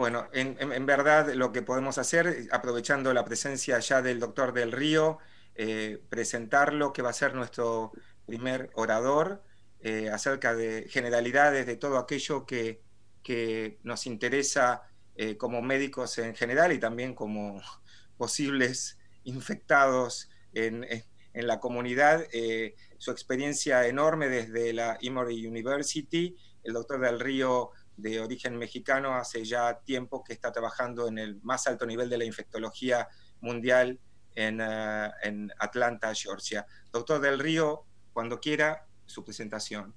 bueno, en, verdad lo que podemos hacer, aprovechando la presencia ya del doctor del Río, eh, presentarlo, que va a ser nuestro primer orador, eh, acerca de generalidades de todo aquello que, nos interesa eh, como médicos en general y también como posibles infectados en, la comunidad. su experiencia enorme desde la Emory University, el doctor del Río de origen mexicano hace ya tiempo que está trabajando en el más alto nivel de la infectología mundial en, eh, Atlanta, Georgia. Doctor Del Río, cuando quiera, su presentación.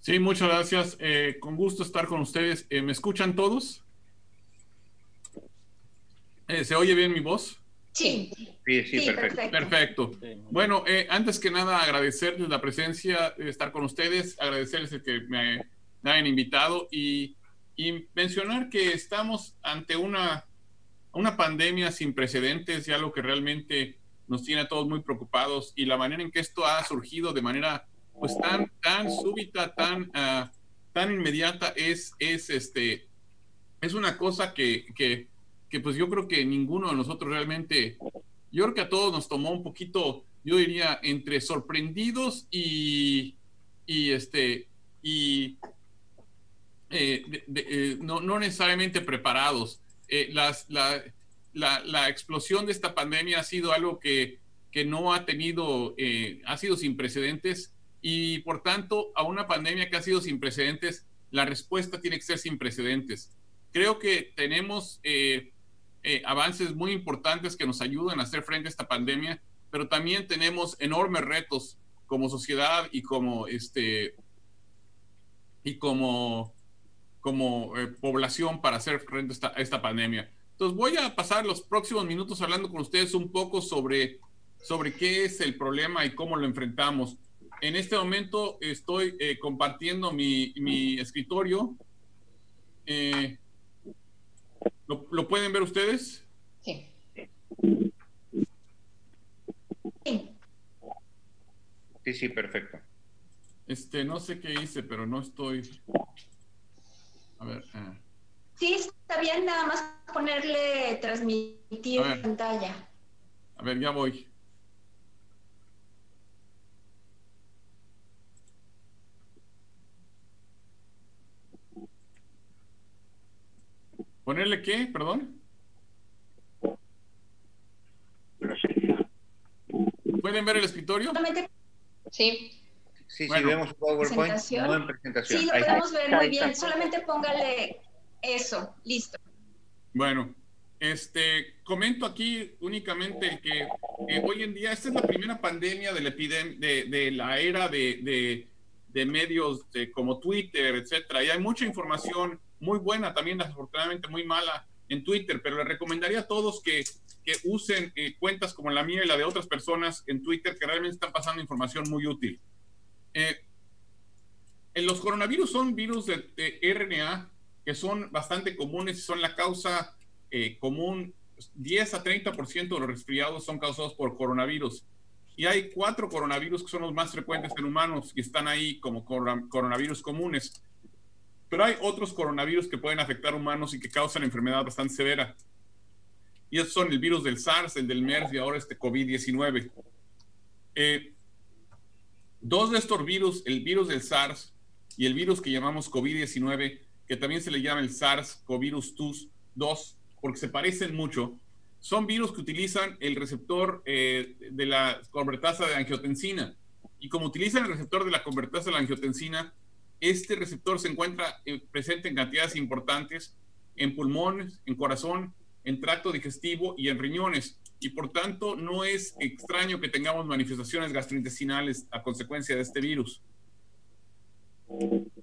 Sí, muchas gracias. Eh, con gusto estar con ustedes. Eh, ¿Me escuchan todos? ¿Se oye bien mi voz? Sí. Sí, sí, perfecto. Perfecto. Bueno, antes que nada, agradecerles la presencia, de estar con ustedes, agradecerles el que me hayan invitado y, mencionar que estamos ante una, una pandemia sin precedentes, ya lo que realmente nos tiene a todos muy preocupados y la manera en que esto ha surgido de manera pues tan, tan súbita, tan, ah, tan inmediata es, es, este, es una cosa que, que, que, pues yo creo que ninguno de nosotros realmente, yo creo que a todos nos tomó un poquito, yo diría, entre sorprendidos y, y este, y eh, eh, no, necesariamente preparados. Eh, las, la, la, explosión de esta pandemia ha sido algo que, que no ha tenido, ha sido sin precedentes y por tanto a una pandemia que ha sido sin precedentes, la respuesta tiene que ser sin precedentes. Creo que tenemos avances muy importantes que nos ayudan a hacer frente a esta pandemia, pero también tenemos enormes retos como sociedad y como este y como como eh, población para hacer frente a esta, pandemia. Entonces voy a pasar los próximos minutos hablando con ustedes un poco sobre, sobre qué es el problema y cómo lo enfrentamos. En este momento estoy eh, compartiendo mi, mi escritorio. Eh, ¿lo, ¿lo, pueden ver ustedes? Sí. Sí, sí, perfecto. Este, no sé qué hice, pero no estoy. A ver. Eh. Sí, está bien, nada más ponerle transmitir pantalla. A ver, ya voy. ¿Ponerle qué? Perdón. ¿Pueden ver el escritorio? Sí. Sí, sí, vemos PowerPoint, no en presentación. Sí, lo podemos ver muy bien. Solamente póngale eso, listo. Bueno, este, comento aquí únicamente que hoy en día esta es la primera pandemia de la, de, de la era de, de, medios como Twitter, etcétera. Y hay mucha información muy buena, también desafortunadamente muy mala en Twitter, pero les recomendaría a todos que, que usen eh, cuentas como la mía y la de otras personas en Twitter que realmente están pasando información muy útil. Eh, los coronavirus son virus de, RNA que son bastante comunes son la causa eh, común. 10 a 30% de los resfriados son causados por coronavirus. Y hay cuatro coronavirus que son los más frecuentes en humanos y están ahí como coronavirus comunes. Pero hay otros coronavirus que pueden afectar humanos y que causan enfermedad bastante severa. Y esos son el virus del SARS, el del MERS y ahora este COVID-19. Eh, Dos de estos virus, el virus del SARS y el virus que llamamos COVID-19, que también se le llama el SARS-CoV-2, porque se parecen mucho, son virus que utilizan el receptor eh, de la convertasa de angiotensina. Y como utilizan el receptor de la convertasa de angiotensina, este receptor se encuentra eh, presente en cantidades importantes en pulmones, en corazón, en tracto digestivo y en riñones y por tanto no es extraño que tengamos manifestaciones gastrointestinales a consecuencia de este virus.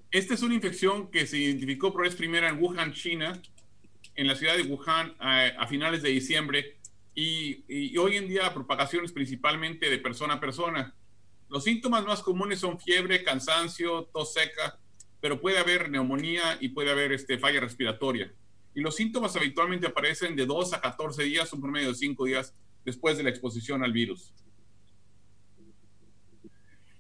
Esta es una infección que se identificó por vez primera en Wuhan, China, en la ciudad de Wuhan a, finales de diciembre y, hoy en día propagaciones principalmente de persona a persona. Los síntomas más comunes son fiebre, cansancio, tos seca, pero puede haber neumonía y puede haber este, falla respiratoria y los síntomas habitualmente aparecen de 2 a 14 días, un promedio de 5 días después de la exposición al virus.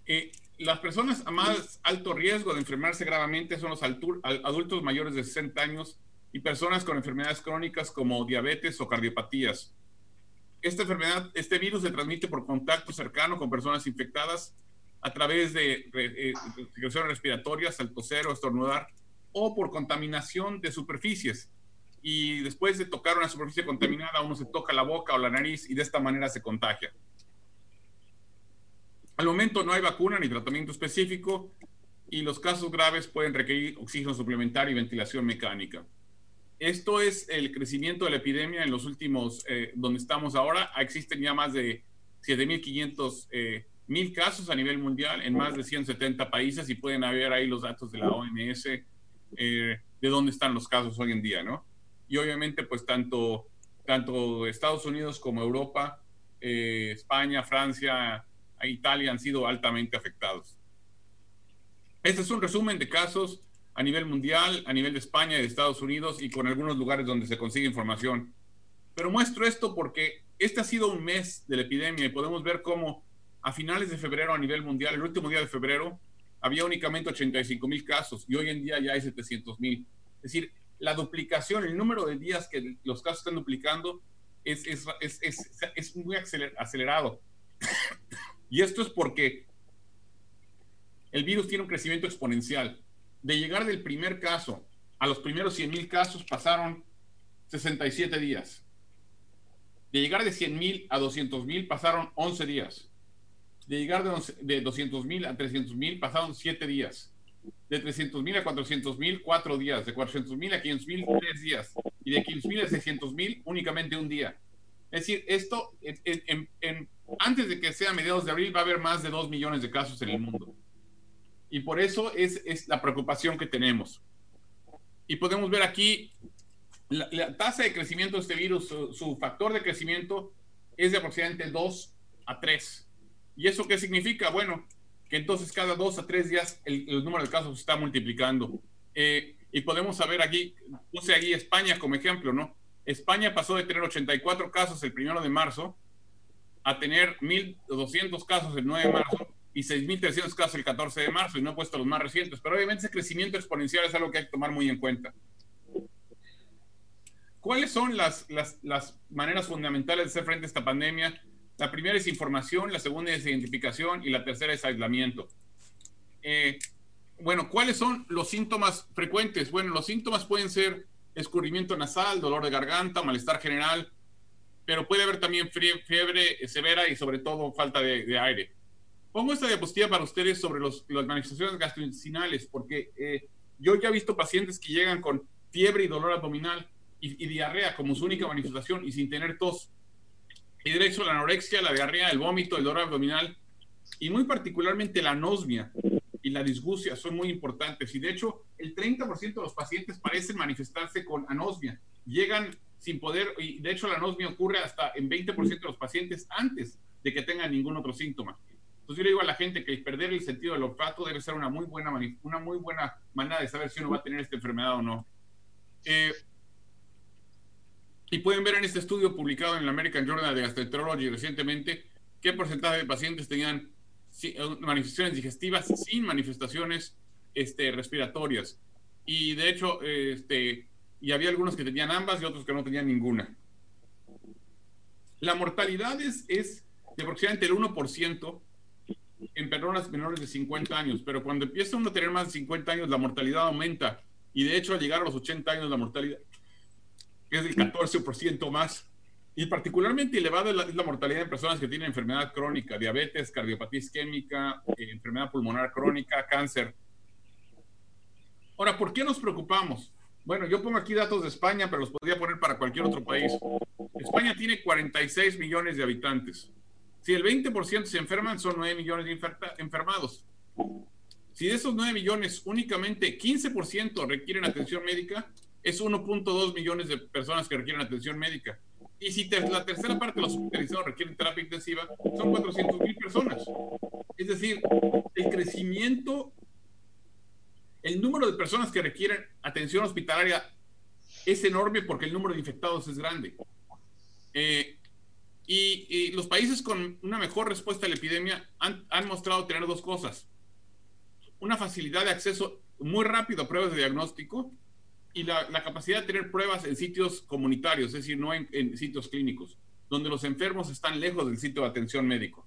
Eh, las personas a más alto riesgo de enfermarse gravemente son los adultos mayores de 60 años y personas con enfermedades crónicas como diabetes o cardiopatías. Esta enfermedad, este virus se transmite por contacto cercano con personas infectadas a través de eh, respiratorias, al toser o estornudar, o por contaminación de superficies. Y después de tocar una superficie contaminada, uno se toca la boca o la nariz y de esta manera se contagia. Al momento no hay vacuna ni tratamiento específico y los casos graves pueden requerir oxígeno suplementario y ventilación mecánica. Esto es el crecimiento de la epidemia en los últimos, eh, donde estamos ahora. Existen ya más de 7.500 eh, mil casos a nivel mundial en más de 170 países y pueden haber ahí los datos de la OMS eh, de dónde están los casos hoy en día, ¿no? Y obviamente, pues tanto, Estados Unidos como Europa, España, Francia, Italia han sido altamente afectados. Este es un resumen de casos a nivel mundial, a nivel de España y de Estados Unidos y con algunos lugares donde se consigue información. Pero muestro esto porque este ha sido un mes de la epidemia y podemos ver cómo a finales de febrero a nivel mundial, el último día de febrero, había únicamente 85 mil casos y hoy en día ya hay 700 mil. Es decir, la duplicación, el número de días que los casos están duplicando es, es, es, es muy acelerado. Y esto es porque el virus tiene un crecimiento exponencial. De llegar del primer caso a los primeros 100 mil casos pasaron 67 días. De llegar de 100 mil a 200 mil pasaron 11 días. De llegar de, 200 mil a 300 mil pasaron 7 días. De 300 mil a 400 mil, 4 días. De 400 mil a 500 mil, 3 días. Y de 500 mil a 600 mil, únicamente un día. Es decir, esto antes de que sea mediados de abril va a haber más de 2 millones de casos en el mundo. Y por eso es, es la preocupación que tenemos. Y podemos ver aquí la, tasa de crecimiento de este virus, su, factor de crecimiento es de aproximadamente 2 a 3. ¿Y eso qué significa? Bueno, que entonces cada 2 a 3 días el, número de casos se está multiplicando. Eh, y podemos saber aquí, puse aquí España como ejemplo, ¿no? España pasó de tener 84 casos el primero de marzo a tener 1.200 casos el 9 de marzo y 6.300 casos el 14 de marzo, y no he puesto los más recientes, pero obviamente ese crecimiento exponencial es algo que hay que tomar muy en cuenta. ¿Cuáles son las, las, las maneras fundamentales de hacer frente a esta pandemia? La primera es información, la segunda es identificación y la tercera es aislamiento. Eh, bueno, ¿cuáles son los síntomas frecuentes? Bueno, los síntomas pueden ser escurrimiento nasal, dolor de garganta, malestar general, pero puede haber también fiebre severa y sobre todo falta de, aire. Pongo esta diapositiva para ustedes sobre los, las manifestaciones gastrointestinales, porque eh, yo ya he visto pacientes que llegan con fiebre y dolor abdominal y, diarrea como su única manifestación y sin tener tos. Hecho la anorexia, la diarrea, el vómito, el dolor abdominal y muy particularmente la anosmia y la disgusia son muy importantes. Y de hecho, el 30% de los pacientes parecen manifestarse con anosmia. Llegan sin poder, y de hecho la anosmia ocurre hasta en 20% de los pacientes antes de que tengan ningún otro síntoma. Entonces yo le digo a la gente que perder el sentido del olfato debe ser una muy buena, una muy buena manera de saber si uno va a tener esta enfermedad o no. Eh, y pueden ver en este estudio publicado en el American Journal de Gastroenterology recientemente qué porcentaje de pacientes tenían eh, manifestaciones digestivas sin manifestaciones este, respiratorias. Y de hecho, este, y había algunos que tenían ambas y otros que no tenían ninguna. La mortalidad es, es de aproximadamente el 1% en personas menores de 50 años, pero cuando empieza uno a tener más de 50 años, la mortalidad aumenta. Y de hecho, al llegar a los 80 años, la mortalidad es del 14% más. Y particularmente elevada es la, mortalidad de personas que tienen enfermedad crónica, diabetes, cardiopatía isquémica, eh, enfermedad pulmonar crónica, cáncer. Ahora, ¿por qué nos preocupamos? Bueno, yo pongo aquí datos de España, pero los podría poner para cualquier otro país. España tiene 46 millones de habitantes. Si el 20% se enferman, son 9 millones de enfermados. Si de esos 9 millones únicamente 15% requieren atención médica, es 1.2 millones de personas que requieren atención médica. Y si la tercera parte de los hospitalizados requieren terapia intensiva, son 400 mil personas. Es decir, el crecimiento, el número de personas que requieren atención hospitalaria es enorme porque el número de infectados es grande. Eh, y, los países con una mejor respuesta a la epidemia han, han mostrado tener dos cosas. Una facilidad de acceso muy rápido a pruebas de diagnóstico y la, capacidad de tener pruebas en sitios comunitarios, es decir, no en, en sitios clínicos, donde los enfermos están lejos del sitio de atención médico.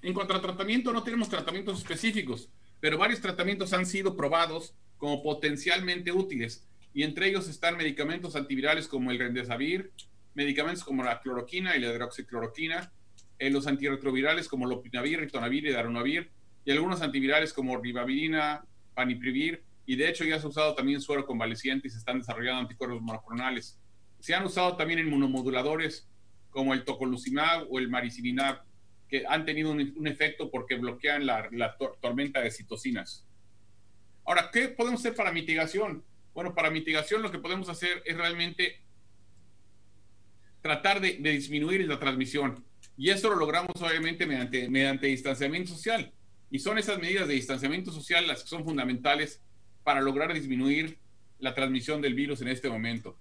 En cuanto a tratamiento, no tenemos tratamientos específicos, pero varios tratamientos han sido probados como potencialmente útiles, y entre ellos están medicamentos antivirales como el Remdesivir, medicamentos como la cloroquina y la hidroxicloroquina, eh, los antirretrovirales como lopinavir, ritonavir y darunavir, y algunos antivirales como ribavirina, paniprivir, y de hecho ya se ha usado también suero convaleciente y se están desarrollando anticuerpos monoclonales. Se han usado también inmunomoduladores como el tocolucimab o el maricimab, que han tenido un, efecto porque bloquean la, tormenta de citocinas. Ahora, ¿qué podemos hacer para mitigación? Bueno, para mitigación lo que podemos hacer es realmente tratar de, disminuir la transmisión. Y eso lo logramos obviamente mediante, mediante distanciamiento social. Y son esas medidas de distanciamiento social las que son fundamentales para lograr disminuir la transmisión del virus en este momento.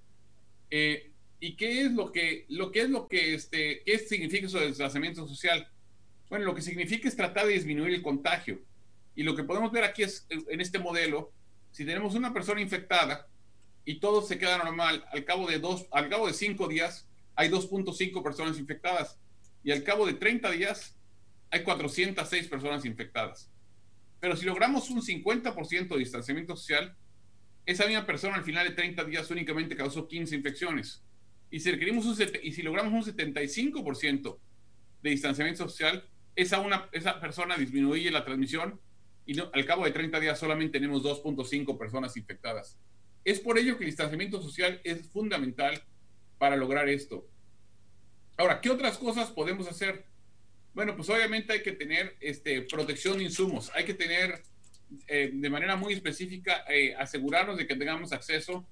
Eh, ¿Y qué es lo que, lo que es lo que, este, qué significa eso de distanciamiento social? Bueno, lo que significa es tratar de disminuir el contagio. Y lo que podemos ver aquí es, en este modelo, si tenemos una persona infectada y todo se queda normal, al cabo de, dos, al cabo de cinco días hay 2.5 personas infectadas y al cabo de 30 días hay 406 personas infectadas. Pero si logramos un 50% de distanciamiento social, esa misma persona al final de 30 días únicamente causó 15 infecciones. Y si, logramos un 75% de distanciamiento social, esa persona disminuye la transmisión y al cabo de 30 días solamente tenemos 2.5 personas infectadas. Es por ello que el distanciamiento social es fundamental para lograr esto. Ahora, ¿qué otras cosas podemos hacer? Bueno, pues obviamente hay que tener este, protección de insumos, hay que tener eh, de manera muy específica eh, asegurarnos de que tengamos acceso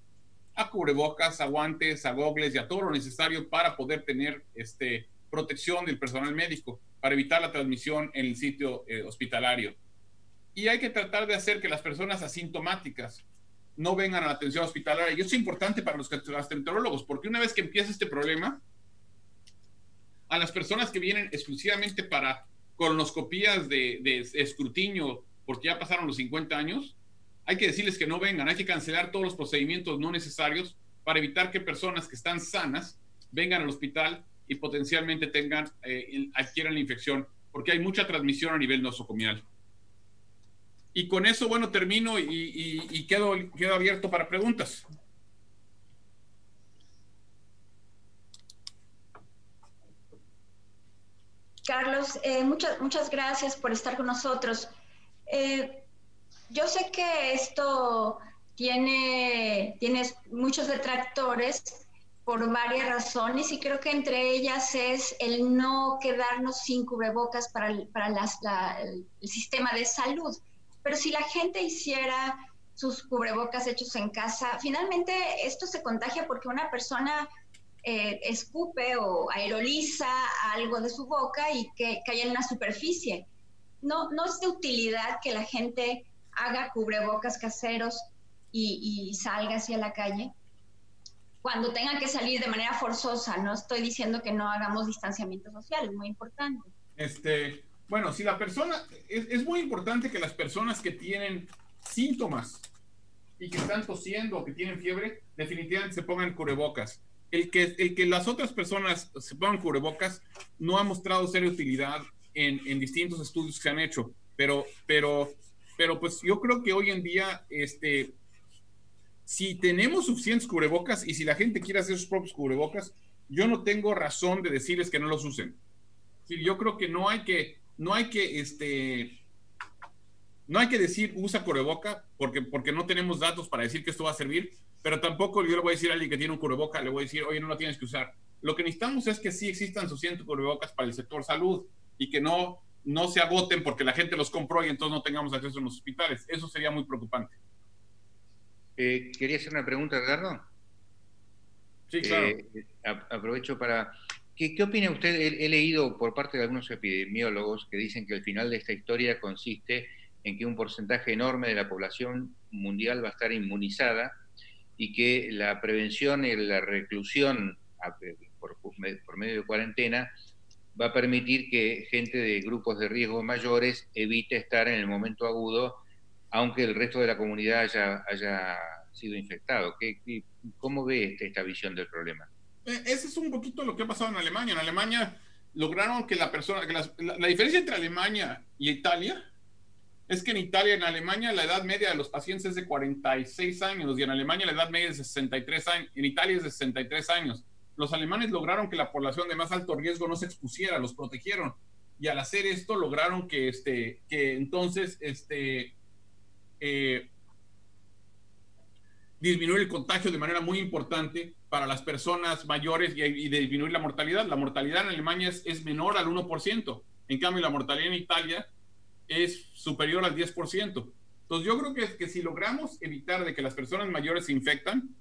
a cubrebocas, a guantes, a gogles y a todo lo necesario para poder tener este, protección del personal médico para evitar la transmisión en el sitio eh, hospitalario. Y hay que tratar de hacer que las personas asintomáticas no vengan a la atención hospitalaria. Y eso es importante para los gastroenterólogos, porque una vez que empieza este problema, a las personas que vienen exclusivamente para colonoscopías de, de escrutinio, porque ya pasaron los 50 años, hay que decirles que no vengan, hay que cancelar todos los procedimientos no necesarios para evitar que personas que están sanas vengan al hospital y potencialmente tengan, eh, adquieran la infección, porque hay mucha transmisión a nivel nosocomial. Y con eso, bueno, termino y, quedo, quedo abierto para preguntas. Carlos, eh, muchas, muchas gracias por estar con nosotros. Eh, yo sé que esto tiene, muchos detractores, por varias razones y creo que entre ellas es el no quedarnos sin cubrebocas para, para el, sistema de salud. Pero si la gente hiciera sus cubrebocas hechos en casa, finalmente esto se contagia porque una persona eh, escupe o aeroliza algo de su boca y que cae en una superficie. No, no es de utilidad que la gente haga cubrebocas caseros y, y salga hacia la calle cuando tengan que salir de manera forzosa. No estoy diciendo que no hagamos distanciamiento social, es muy importante. Este, bueno, si la persona, es, muy importante que las personas que tienen síntomas y que están tosiendo o que tienen fiebre, definitivamente se pongan cubrebocas. El que, el que las otras personas se pongan cubrebocas no ha mostrado ser utilidad en, en distintos estudios que se han hecho, pero, pero, pero pues yo creo que hoy en día, este, si tenemos suficientes cubrebocas y si la gente quiere hacer sus propios cubrebocas, yo no tengo razón de decirles que no los usen. yo creo que no hay que, no hay que, este, no hay que decir usa cubreboca porque, porque no tenemos datos para decir que esto va a servir, pero tampoco yo le voy a decir a alguien que tiene un cubreboca, le voy a decir, oye, no lo tienes que usar. Lo que necesitamos es que sí existan suficientes cubrebocas para el sector salud y que no, no se agoten porque la gente los compró y entonces no tengamos acceso en los hospitales. Eso sería muy preocupante. Eh, quería hacer una pregunta, Edgardo. Sí, claro. Eh, aprovecho para... ¿Qué, opina usted? He, leído por parte de algunos epidemiólogos que dicen que el final de esta historia consiste en que un porcentaje enorme de la población mundial va a estar inmunizada y que la prevención y la reclusión por, por medio de cuarentena va a permitir que gente de grupos de riesgo mayores evite estar en el momento agudo aunque el resto de la comunidad haya, haya sido infectado. ¿Qué, cómo ve este, esta visión del problema? Eh, ese es un poquito lo que ha pasado en Alemania. En Alemania lograron que la persona, que la, diferencia entre Alemania y Italia es que en Italia, en Alemania, la edad media de los pacientes es de 46 años y en Alemania la edad media es de 63 años. En Italia es de 63 años. Los alemanes lograron que la población de más alto riesgo no se expusiera, los protegieron. Y al hacer esto lograron que, este, que entonces este, eh, el contagio de manera muy importante para las personas mayores y, disminuir la mortalidad. La mortalidad en Alemania es, menor al 1%, en cambio la mortalidad en Italia es superior al 10%. Entonces yo creo que, que si logramos evitar de que las personas mayores se infectan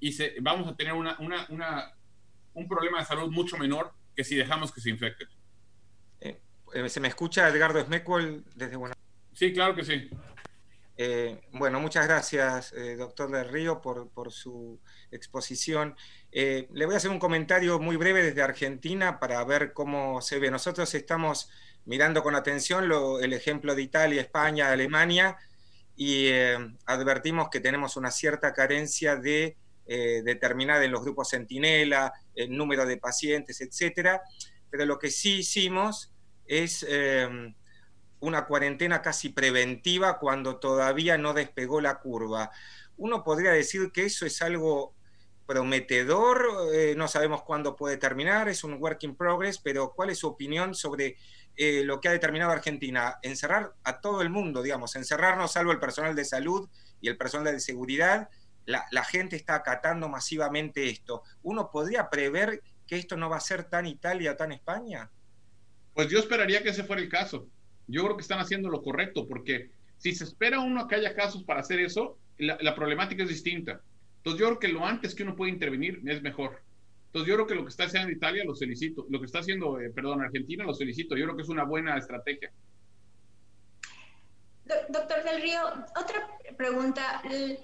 y se, vamos a tener una, una, un problema de salud mucho menor que si dejamos que se infecten. Eh, eh, ¿Se me escucha Edgardo Smecol desde Buenos Sí, claro que sí. Eh, bueno, muchas gracias, eh, doctor Del Río, por, su exposición. Le voy a hacer un comentario muy breve desde Argentina para ver cómo se ve. Nosotros estamos mirando con atención el ejemplo de Italia, España, Alemania, y advertimos que tenemos una cierta carencia de determinada en los grupos centinela, el número de pacientes, etcétera. Pero lo que sí hicimos es una cuarentena casi preventiva cuando todavía no despegó la curva. Uno podría decir que eso es algo prometedor, eh, no sabemos cuándo puede terminar, es un work in progress, pero ¿cuál es su opinión sobre eh, lo que ha determinado Argentina? Encerrar a todo el mundo, digamos, encerrarnos salvo el personal de salud y el personal de seguridad. La, la gente está acatando masivamente esto. ¿Uno podría prever que esto no va a ser tan Italia, tan España? Pues yo esperaría que ese fuera el caso yo creo que están haciendo lo correcto, porque si se espera uno que haya casos para hacer eso, la, problemática es distinta. Entonces yo creo que lo antes que uno puede intervenir es mejor. Entonces yo creo que lo que está haciendo Italia lo felicito, lo que está haciendo, eh, perdón, Argentina lo felicito, yo creo que es una buena estrategia. Doctor Del Río, otra pregunta. El,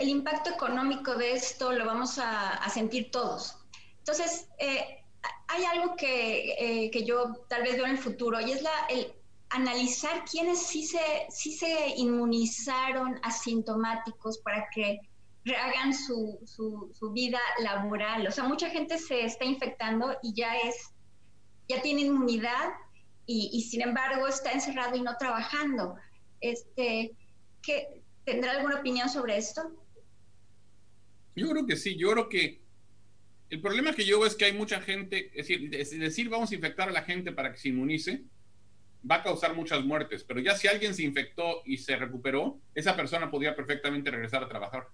impacto económico de esto lo vamos a, sentir todos. Entonces, eh, hay algo que, eh, que, yo tal vez veo en el futuro y es el analizar quiénes sí se, sí se inmunizaron asintomáticos para que hagan su, su, vida laboral. O sea, mucha gente se está infectando y ya es, ya tiene inmunidad y sin embargo está encerrado y no trabajando. Este, ¿qué, ¿Tendrá alguna opinión sobre esto? Yo creo que sí, yo creo que el problema que yo veo es que hay mucha gente, es decir, decir vamos a infectar a la gente para que se inmunice, va a causar muchas muertes, pero ya si alguien se infectó y se recuperó, esa persona podría perfectamente regresar a trabajar.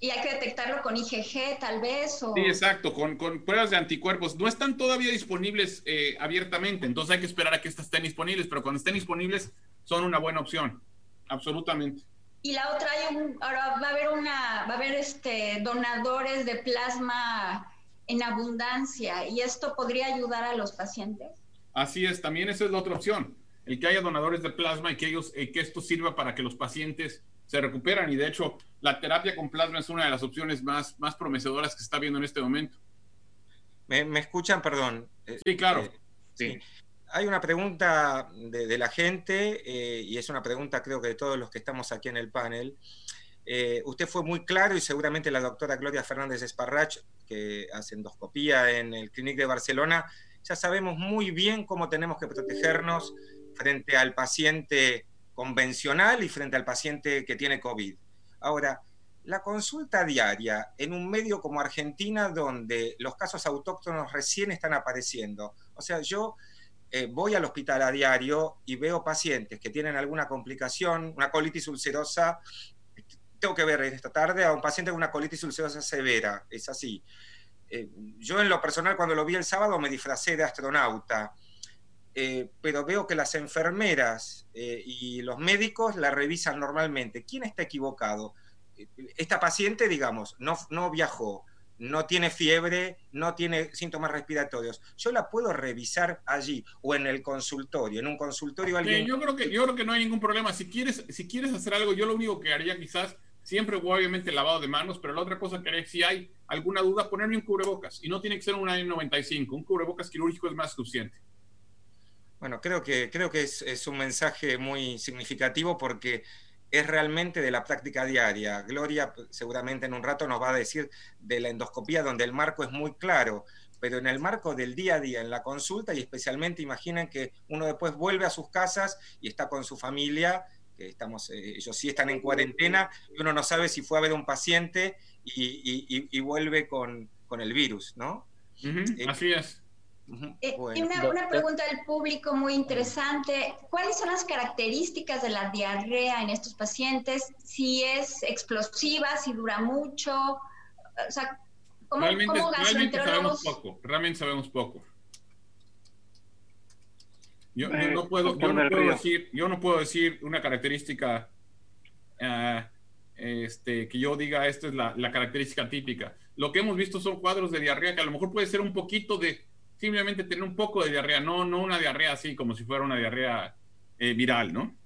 Y hay que detectarlo con IgG, tal vez. Sí, exacto, con, con, pruebas de anticuerpos. No están todavía disponibles eh, abiertamente, entonces hay que esperar a que estas estén disponibles, pero cuando estén disponibles son una buena opción, absolutamente. Y la otra, hay un, ahora va a haber una, va a haber este, donadores de plasma en abundancia y esto podría ayudar a los pacientes. Así es, también esa es la otra opción, el que haya donadores de plasma y que ellos, eh, que esto sirva para que los pacientes se recuperan y de hecho la terapia con plasma es una de las opciones más, más prometedoras que se está viendo en este momento. ¿Me, escuchan? Perdón. Sí, claro. Eh, sí hay una pregunta de, la gente, eh, y es una pregunta creo que de todos los que estamos aquí en el panel. Eh, usted fue muy claro y seguramente la doctora Gloria Fernández Esparrach, que hace endoscopía en el Clinic de Barcelona, ya sabemos muy bien cómo tenemos que protegernos frente al paciente convencional y frente al paciente que tiene COVID. Ahora, la consulta diaria en un medio como Argentina, donde los casos autóctonos recién están apareciendo. O sea, yo eh, voy al hospital a diario y veo pacientes que tienen alguna complicación, una colitis ulcerosa, tengo que ver esta tarde a un paciente con una colitis ulcerosa severa, es así. Eh, yo en lo personal cuando lo vi el sábado me disfracé de astronauta, eh, pero veo que las enfermeras y los médicos la revisan normalmente. ¿Quién está equivocado? Esta paciente, digamos, no, no viajó, no tiene fiebre, no tiene síntomas respiratorios. Yo la puedo revisar allí o en el consultorio, en un consultorio alguien... yo creo que yo creo que no hay ningún problema. Si quieres si quieres hacer algo, yo lo único que haría quizás siempre obviamente lavado de manos, pero la otra cosa que haría si hay alguna duda ponerme un cubrebocas y no tiene que ser un N95, un cubrebocas quirúrgico es más suficiente. Bueno, creo que, creo que es, es, un mensaje muy significativo porque es realmente de la práctica diaria. Gloria seguramente en un rato nos va a decir de la endoscopía donde el marco es muy claro, pero en el marco del día a día, en la consulta y especialmente imaginen que uno después vuelve a sus casas y está con su familia, que estamos, eh, ellos sí están en cuarentena y uno no sabe si fue a ver un paciente y, vuelve con, el virus, ¿no? Eh, así es. Eh, una, pregunta del público muy interesante. ¿Cuáles son las características de la diarrea en estos pacientes? Si es explosiva, si dura mucho. O sea, ¿cómo, realmente, realmente sabemos poco. Realmente sabemos poco. Yo, no, puedo, yo no puedo decir, yo no puedo decir una característica ah, este, que yo diga esto es la, la característica típica. Lo que hemos visto son cuadros de diarrea que a lo mejor puede ser un poquito de simplemente tener un poco de diarrea, no, no una diarrea así como si fuera una diarrea eh, viral, ¿no?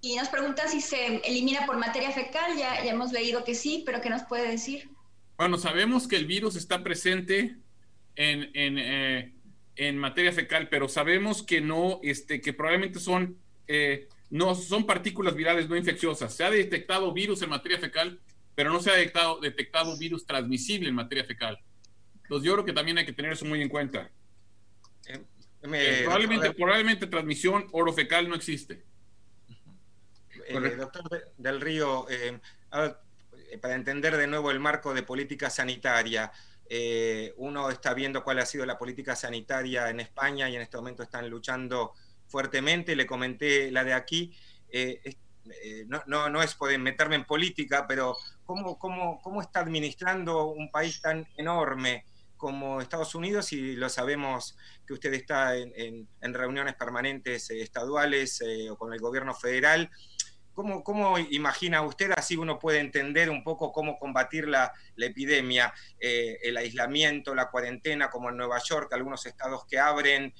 Y nos pregunta si se elimina por materia fecal, ya, ya hemos leído que sí, pero ¿qué nos puede decir? Bueno, sabemos que el virus está presente en, en, eh, en materia fecal, pero sabemos que no, este, que probablemente son, eh, no, son partículas virales no infecciosas. Se ha detectado virus en materia fecal, pero no se ha detectado, detectado virus transmisible en materia fecal. Entonces yo creo que también hay que tener eso muy en cuenta. Eh, probablemente, probablemente transmisión orofecal no existe. Eh, doctor Del Río, eh, para entender de nuevo el marco de política sanitaria, uno está viendo cuál ha sido la política sanitaria en España y en este momento están luchando fuertemente. Le comenté la de aquí. no, no, no, es poder meterme en política, pero ¿cómo, cómo, cómo está administrando un país tan enorme? Como Estados Unidos y lo sabemos que usted está en, reuniones permanentes eh, estaduales eh, o con el gobierno federal. ¿Cómo, ¿Cómo, imagina usted, así uno puede entender un poco cómo combatir la, epidemia, eh, el aislamiento, la cuarentena, como en Nueva York, algunos estados que abren,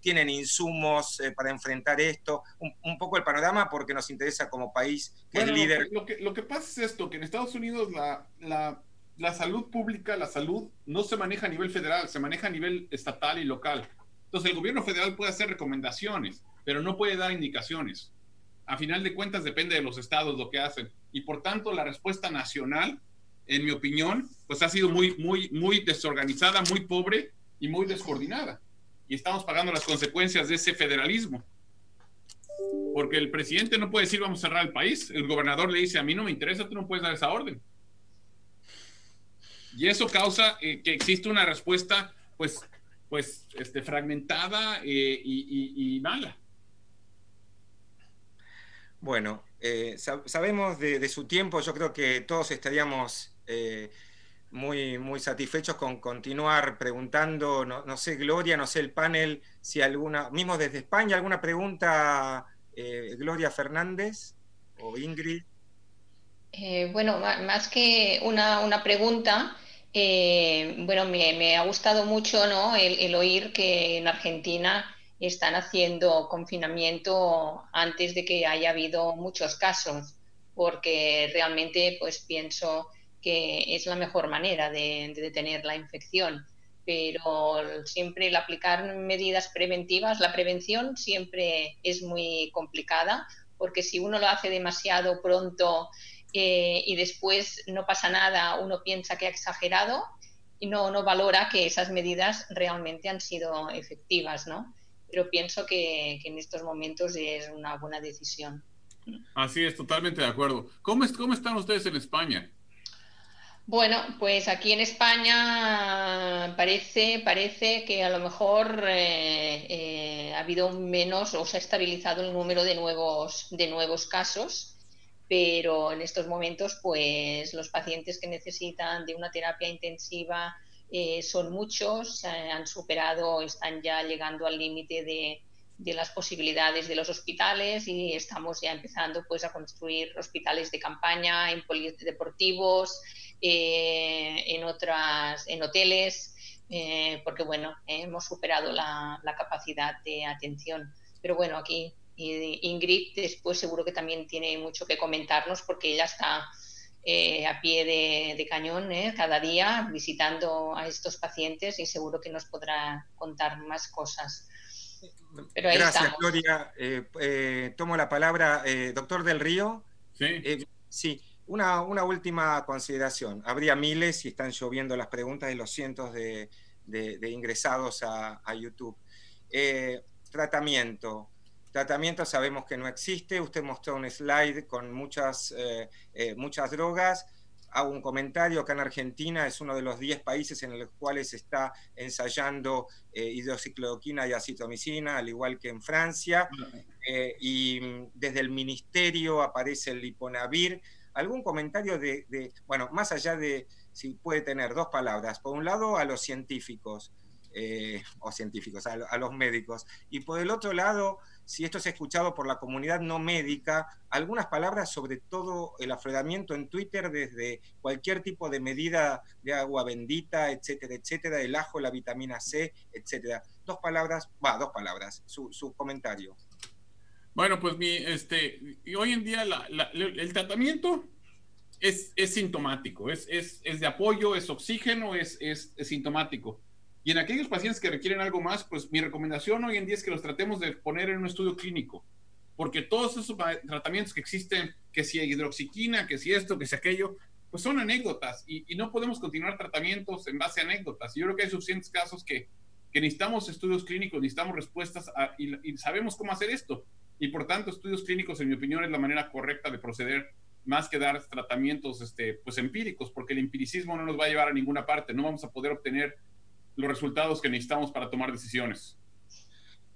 tienen insumos para enfrentar esto? Un, poco el panorama porque nos interesa como país que es líder. Lo que, lo que, pasa es esto, que en Estados Unidos la, la la salud pública, la salud no se maneja a nivel federal, se maneja a nivel estatal y local. Entonces el gobierno federal puede hacer recomendaciones, pero no puede dar indicaciones. A final de cuentas depende de los estados lo que hacen. Y por tanto la respuesta nacional, en mi opinión, pues ha sido muy, muy, muy desorganizada, muy pobre y muy descoordinada. Y estamos pagando las consecuencias de ese federalismo. Porque el presidente no puede decir vamos a cerrar el país. El gobernador le dice a mí no me interesa, tú no puedes dar esa orden. Y eso causa eh, que existe una respuesta, pues, pues este, fragmentada eh, y, mala. Bueno, eh, sabemos de, su tiempo, yo creo que todos estaríamos muy, muy satisfechos con continuar preguntando, no, no, sé, Gloria, no sé el panel, si alguna, mismo desde España, alguna pregunta, Gloria Fernández o Ingrid. Bueno, más que una, una pregunta, eh, bueno, me, ha gustado mucho ¿no? el, oír que en Argentina están haciendo confinamiento antes de que haya habido muchos casos, porque realmente pues pienso que es la mejor manera de, detener la infección. Pero siempre el aplicar medidas preventivas, la prevención siempre es muy complicada, porque si uno lo hace demasiado pronto eh, y después no pasa nada, uno piensa que ha exagerado y no, no valora que esas medidas realmente han sido efectivas, ¿no? Pero pienso que, en estos momentos es una buena decisión. Así es, totalmente de acuerdo. ¿Cómo, es, cómo están ustedes en España? Bueno, pues aquí en España parece, parece que a lo mejor eh, eh, ha habido menos o se ha estabilizado el número de nuevos, de nuevos casos pero en estos momentos pues los pacientes que necesitan de una terapia intensiva eh, son muchos, han superado, están ya llegando al límite de, de, las posibilidades de los hospitales y estamos ya empezando pues a construir hospitales de campaña en polideportivos, eh, en otras, en hoteles, eh, porque bueno, hemos superado la, la capacidad de atención. Pero bueno, aquí Ingrid después seguro que también tiene mucho que comentarnos porque ella está eh, a pie de, cañón eh, cada día visitando a estos pacientes y seguro que nos podrá contar más cosas. Gracias, Gloria. tomo la palabra. doctor Del Río. Sí. sí. Una, última consideración. Habría miles y están lloviendo las preguntas de los cientos de, ingresados a, YouTube. tratamiento. Tratamiento sabemos que no existe. Usted mostró un slide con muchas, eh, eh, muchas drogas. Hago un comentario, acá en Argentina es uno de los 10 países en los cuales se está ensayando eh, hidroxicloroquina y acitromicina, al igual que en Francia. y mm, desde el ministerio aparece el liponavir. ¿Algún comentario de, bueno, más allá de si puede tener dos palabras? Por un lado, a los científicos, o científicos, a los médicos. Y por el otro lado, si esto es escuchado por la comunidad no médica, algunas palabras sobre todo el afloramiento en Twitter desde cualquier tipo de medida de agua bendita, etcétera, etcétera, el ajo, la vitamina C, etcétera. Dos palabras, va, dos palabras, su, comentario. Bueno, pues mi, este, hoy en día el tratamiento es, es sintomático, es, es, es, de apoyo, es oxígeno, es, es sintomático. Y en aquellos pacientes que requieren algo más, pues mi recomendación hoy en día es que los tratemos de poner en un estudio clínico, porque todos esos tratamientos que existen, que si hidroxiquina, que si esto, que si aquello, pues son anécdotas y, no podemos continuar tratamientos en base a anécdotas. Yo creo que hay suficientes casos que, que necesitamos estudios clínicos, necesitamos respuestas y, sabemos cómo hacer esto. Y por tanto, estudios clínicos, en mi opinión, es la manera correcta de proceder más que dar tratamientos este, pues empíricos, porque el empiricismo no nos va a llevar a ninguna parte, no vamos a poder obtener los resultados que necesitamos para tomar decisiones.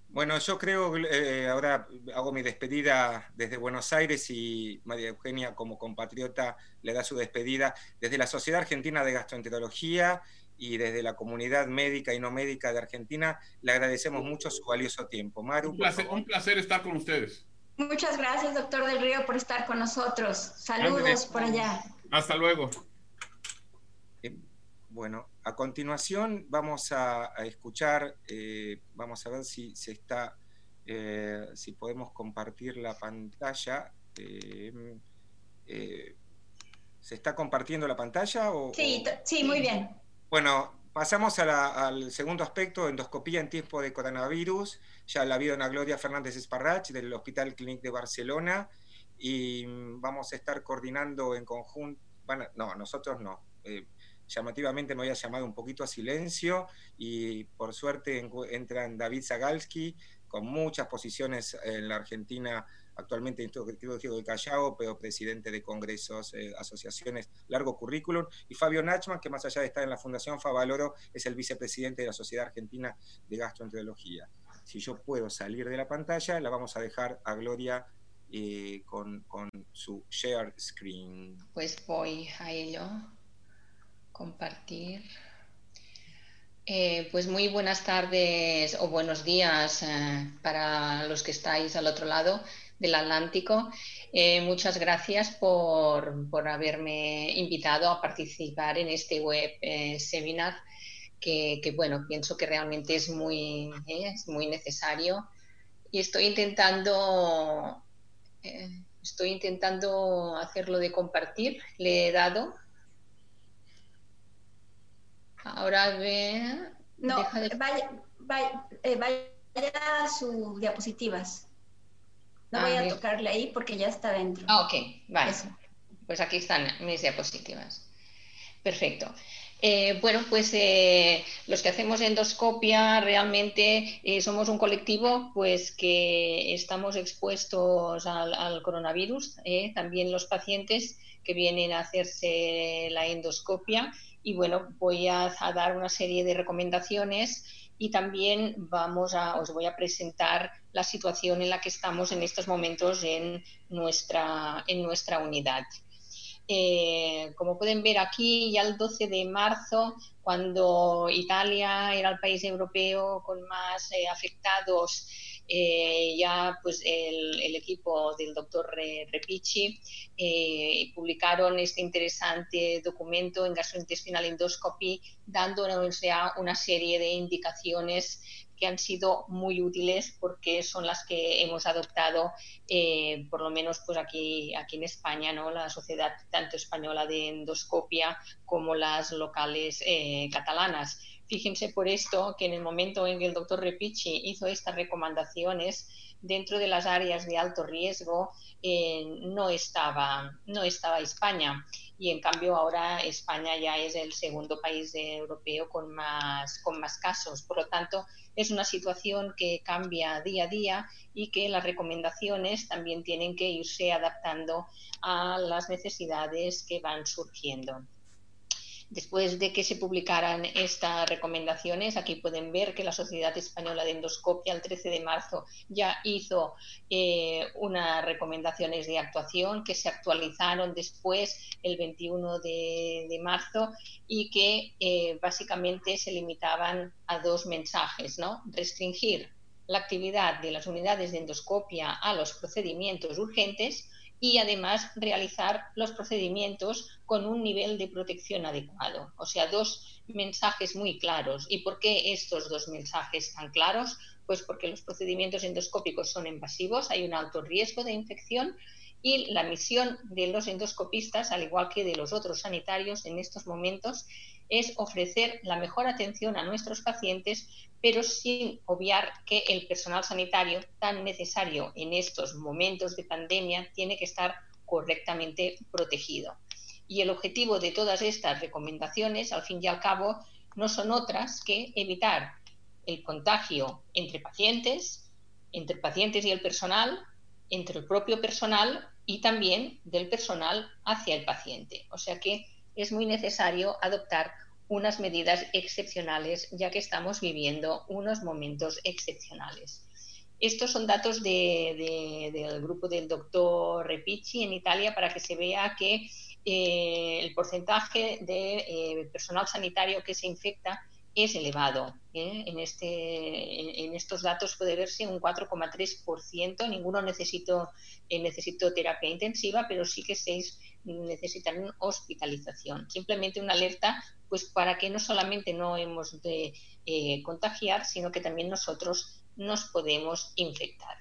Bueno, yo creo, eh, ahora hago mi despedida desde Buenos Aires y María Eugenia como compatriota le da su despedida desde la Sociedad Argentina de Gastroenterología y desde la comunidad médica y no médica de Argentina. Le agradecemos mucho su valioso tiempo. Maru. Un placer, un placer estar con ustedes. Muchas gracias, doctor del Río, por estar con nosotros. Saludos por allá. Hasta luego. Bueno, a continuación vamos a, escuchar, eh, vamos a ver si se está, eh, si podemos compartir la pantalla. Eh, ¿Se está compartiendo la pantalla? O, sí, sí, muy bien. Bueno, pasamos al segundo aspecto, endoscopía en tiempo de coronavirus. Ya la vio Ana Gloria Fernández Esparrach del Hospital Clínic de Barcelona y mm, vamos a estar coordinando en conjunto, bueno, no, nosotros no llamativamente me había llamado un poquito a silencio y por suerte entran David Zagalski con muchas posiciones en la Argentina, actualmente Instituto de Callao, pero presidente de congresos, eh, asociaciones, largo currículum, y Fabio Nachman, que más allá de estar en la Fundación Favaloro, es el vicepresidente de la Sociedad Argentina de Gastroenterología. Si yo puedo salir de la pantalla, la vamos a dejar a Gloria eh, con, con su share screen. Pues voy a ello compartir. Eh, pues muy buenas tardes o buenos días eh, para los que estáis al otro lado del Atlántico. Eh, muchas gracias por, haberme invitado a participar en este web seminar que, bueno, pienso que realmente es muy, es muy necesario y estoy intentando, estoy intentando hacerlo de compartir. Le he dado Ahora ve. No, vaya, vaya, eh, vaya, a sus diapositivas. No voy a tocarle ahí porque ya está dentro. Ah, ok, vale. Pues aquí están mis diapositivas. Perfecto. Eh, bueno, pues eh, los que hacemos endoscopia realmente somos un colectivo pues que estamos expuestos al, al coronavirus, también los pacientes que vienen a hacerse la endoscopia y bueno, voy a, dar una serie de recomendaciones y también vamos a, os voy a presentar la situación en la que estamos en estos momentos en nuestra, en nuestra unidad. Eh, como pueden ver aquí, ya el 12 de marzo, cuando Italia era el país europeo con más eh, afectados eh, ya pues el, equipo del doctor Repici eh, publicaron este interesante documento en gastrointestinal endoscopy dándonos ya una serie de indicaciones que han sido muy útiles porque son las que hemos adoptado, eh, por lo menos pues aquí, aquí en España, ¿no? la sociedad tanto española de endoscopia como las locales catalanas Fíjense por esto que en el momento en que el doctor Repici hizo estas recomendaciones, dentro de las áreas de alto riesgo eh, no, estaba, no estaba España y en cambio ahora España ya es el segundo país europeo con más, con más casos. Por lo tanto, es una situación que cambia día a día y que las recomendaciones también tienen que irse adaptando a las necesidades que van surgiendo. Después de que se publicaran estas recomendaciones, aquí pueden ver que la Sociedad Española de Endoscopia el 13 de marzo ya hizo eh, unas recomendaciones de actuación que se actualizaron después el 21 de, marzo y que eh, básicamente se limitaban a dos mensajes, ¿no? Restringir la actividad de las unidades de endoscopia a los procedimientos urgentes y además realizar los procedimientos con un nivel de protección adecuado. O sea, dos mensajes muy claros. ¿Y por qué estos dos mensajes tan claros? Pues porque los procedimientos endoscópicos son invasivos, hay un alto riesgo de infección y la misión de los endoscopistas, al igual que de los otros sanitarios en estos momentos, es ofrecer la mejor atención a nuestros pacientes, pero sin obviar que el personal sanitario tan necesario en estos momentos de pandemia tiene que estar correctamente protegido. Y el objetivo de todas estas recomendaciones, al fin y al cabo, no son otras que evitar el contagio entre pacientes, entre pacientes y el personal, entre el propio personal y también del personal hacia el paciente. O sea que es muy necesario adoptar unas medidas excepcionales ya que estamos viviendo unos momentos excepcionales. Estos son datos del grupo del doctor Repici en Italia para que se vea que eh, el porcentaje de eh, personal sanitario que se infecta es elevado. ¿eh? En, este, en, estos datos puede verse un 4,3%. Ninguno necesito, necesito terapia intensiva, pero sí que seis necesitan hospitalización. Simplemente una alerta pues para que no solamente no hemos de eh, contagiar, sino que también nosotros nos podemos infectar.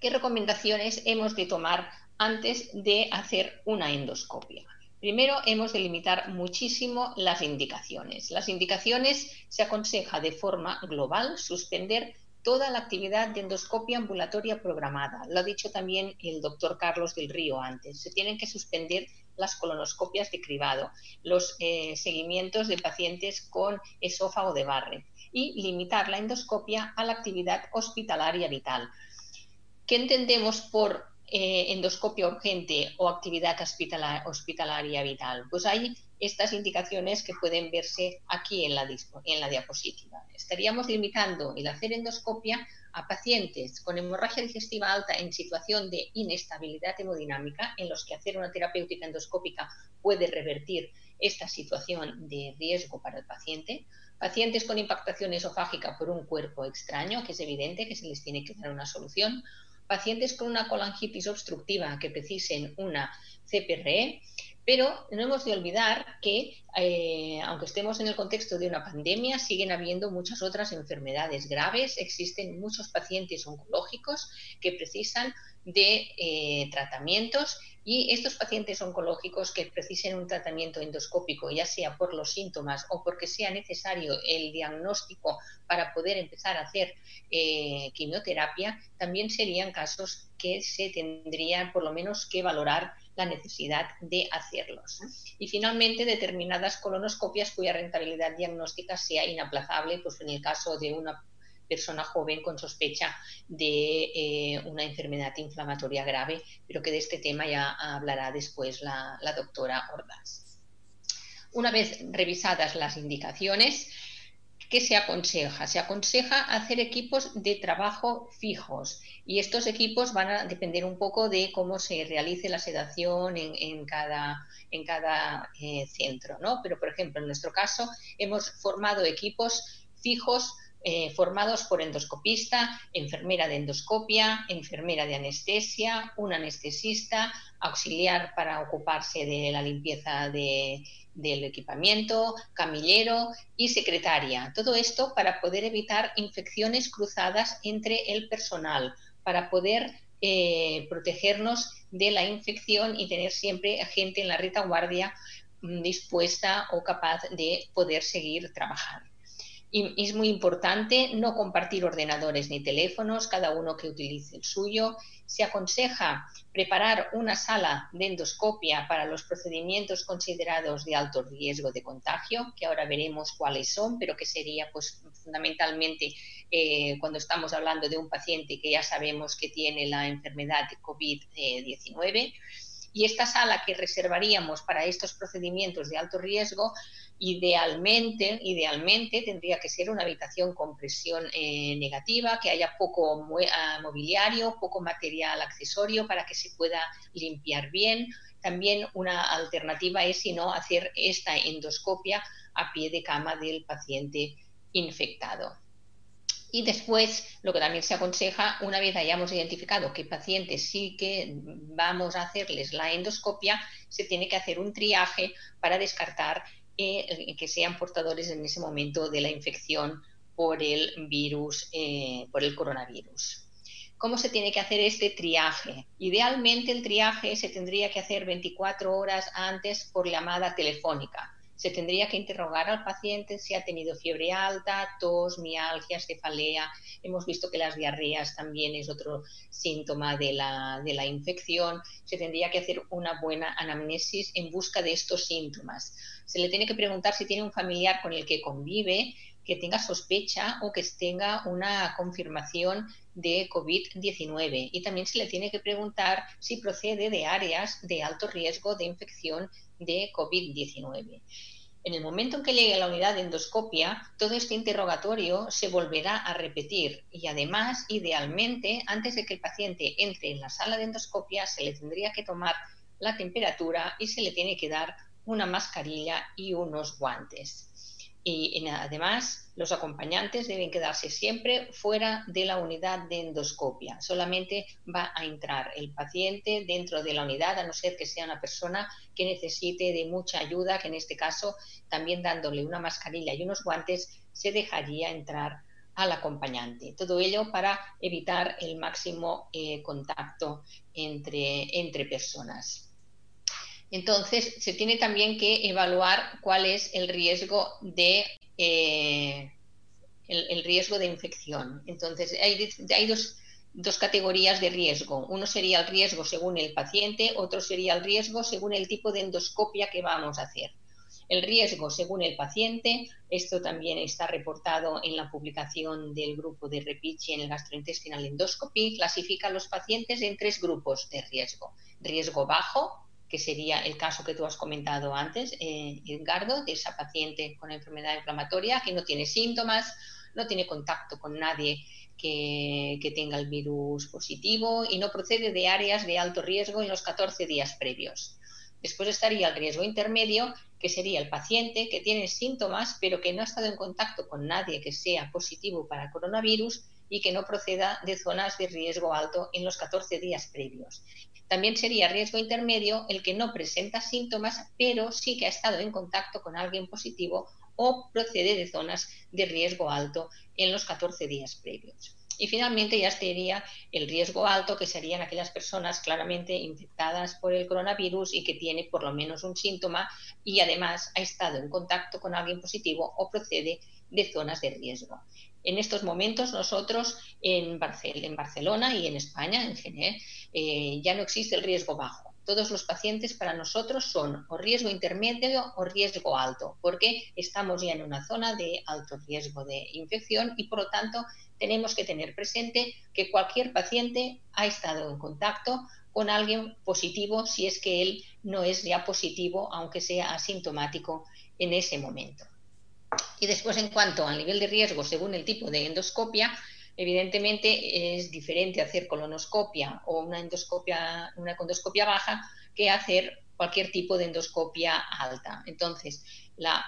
¿Qué recomendaciones hemos de tomar antes de hacer una endoscopia? Primero, hemos de limitar muchísimo las indicaciones. Las indicaciones se aconseja de forma global suspender toda la actividad de endoscopia ambulatoria programada. Lo ha dicho también el doctor Carlos del Río antes. Se tienen que suspender las colonoscopias de cribado, los eh, seguimientos de pacientes con esófago de Barrett y limitar la endoscopia a la actividad hospitalaria vital. ¿Qué entendemos por eh, endoscopia urgente o actividad hospitalaria vital? Pues hay estas indicaciones que pueden verse aquí en la, en la diapositiva. Estaríamos limitando el hacer endoscopia a pacientes con hemorragia digestiva alta en situación de inestabilidad hemodinámica, en los que hacer una terapéutica endoscópica puede revertir esta situación de riesgo para el paciente, pacientes con impactación esofágica por un cuerpo extraño, que es evidente que se les tiene que dar una solución, pacientes con una colangitis obstructiva que precisen una CPRE, pero no hemos de olvidar que, eh, aunque estemos en el contexto de una pandemia, siguen habiendo muchas otras enfermedades graves. Existen muchos pacientes oncológicos que precisan de eh, tratamientos y estos pacientes oncológicos que precisen un tratamiento endoscópico, ya sea por los síntomas o porque sea necesario el diagnóstico para poder empezar a hacer eh, quimioterapia, también serían casos que se tendrían por lo menos que valorar la necesidad de hacerlos. Y finalmente, determinadas colonoscopias cuya rentabilidad diagnóstica sea inaplazable, pues en el caso de una persona joven con sospecha de eh, una enfermedad inflamatoria grave, pero que de este tema ya hablará después la, la doctora Ordaz. Una vez revisadas las indicaciones, ¿Qué se aconseja? Se aconseja hacer equipos de trabajo fijos y estos equipos van a depender un poco de cómo se realice la sedación en, cada, en cada eh, centro. ¿no? Pero, por ejemplo, en nuestro caso hemos formado equipos fijos eh, formados por endoscopista, enfermera de endoscopia, enfermera de anestesia, un anestesista, auxiliar para ocuparse de la limpieza de, del equipamiento, camillero y secretaria. Todo esto para poder evitar infecciones cruzadas entre el personal, para poder eh, protegernos de la infección y tener siempre gente en la retaguardia dispuesta o capaz de poder seguir trabajando. Es muy importante no compartir ordenadores ni teléfonos, cada uno que utilice el suyo. Se aconseja preparar una sala de endoscopia para los procedimientos considerados de alto riesgo de contagio, que ahora veremos cuáles son, pero que sería pues fundamentalmente eh, cuando estamos hablando de un paciente que ya sabemos que tiene la enfermedad de COVID-19. Y esta sala que reservaríamos para estos procedimientos de alto riesgo Idealmente, idealmente tendría que ser una habitación con presión eh, negativa, que haya poco ah, mobiliario, poco material accesorio para que se pueda limpiar bien. También una alternativa es, si no, hacer esta endoscopia a pie de cama del paciente infectado. Y después, lo que también se aconseja, una vez hayamos identificado qué pacientes sí que vamos a hacerles la endoscopia, se tiene que hacer un triaje para descartar eh, que sean portadores en ese momento de la infección por el virus, eh, por el coronavirus. ¿Cómo se tiene que hacer este triaje? Idealmente el triaje se tendría que hacer 24 horas antes por llamada telefónica se tendría que interrogar al paciente si ha tenido fiebre alta, tos, mialgia, cefalea. Hemos visto que las diarreas también es otro síntoma de la, de la infección. Se tendría que hacer una buena anamnesis en busca de estos síntomas. Se le tiene que preguntar si tiene un familiar con el que convive que tenga sospecha o que tenga una confirmación de COVID-19. Y también se le tiene que preguntar si procede de áreas de alto riesgo de infección de COVID-19. En el momento en que llegue a la unidad de endoscopia, todo este interrogatorio se volverá a repetir y además, idealmente, antes de que el paciente entre en la sala de endoscopia, se le tendría que tomar la temperatura y se le tiene que dar una mascarilla y unos guantes y además los acompañantes deben quedarse siempre fuera de la unidad de endoscopia. Solamente va a entrar el paciente dentro de la unidad, a no ser que sea una persona que necesite de mucha ayuda, que en este caso también dándole una mascarilla y unos guantes se dejaría entrar al acompañante. Todo ello para evitar el máximo eh, contacto entre, entre personas. Entonces, se tiene también que evaluar cuál es el riesgo de, eh, el, riesgo de infección. Entonces, hay, hay dos, dos, categorías de riesgo. Uno sería el riesgo según el paciente, otro sería el riesgo según el tipo de endoscopia que vamos a hacer. El riesgo según el paciente, esto también está reportado en la publicación del grupo de Repichi en el gastrointestinal endoscopy, clasifica a los pacientes en tres grupos de riesgo. Riesgo bajo, que sería el caso que tú has comentado antes, eh, Edgardo, de esa paciente con enfermedad inflamatoria que no tiene síntomas, no tiene contacto con nadie que, que, tenga el virus positivo y no procede de áreas de alto riesgo en los 14 días previos. Después estaría el riesgo intermedio, que sería el paciente que tiene síntomas pero que no ha estado en contacto con nadie que sea positivo para coronavirus y que no proceda de zonas de riesgo alto en los 14 días previos. También sería riesgo intermedio el que no presenta síntomas, pero sí que ha estado en contacto con alguien positivo o procede de zonas de riesgo alto en los 14 días previos. Y finalmente ya sería el riesgo alto, que serían aquellas personas claramente infectadas por el coronavirus y que tiene por lo menos un síntoma y además ha estado en contacto con alguien positivo o procede de zonas de riesgo. En estos momentos nosotros en, Barcelona y en España, en general, eh, ya no existe el riesgo bajo. Todos los pacientes para nosotros son o riesgo intermedio o riesgo alto, porque estamos ya en una zona de alto riesgo de infección y por lo tanto tenemos que tener presente que cualquier paciente ha estado en contacto con alguien positivo si es que él no es ya positivo, aunque sea asintomático en ese momento. Y después, en cuanto al nivel de riesgo según el tipo de endoscopia, evidentemente es diferente hacer colonoscopia o una endoscopia, una endoscopia baja que hacer cualquier tipo de endoscopia alta. Entonces, la,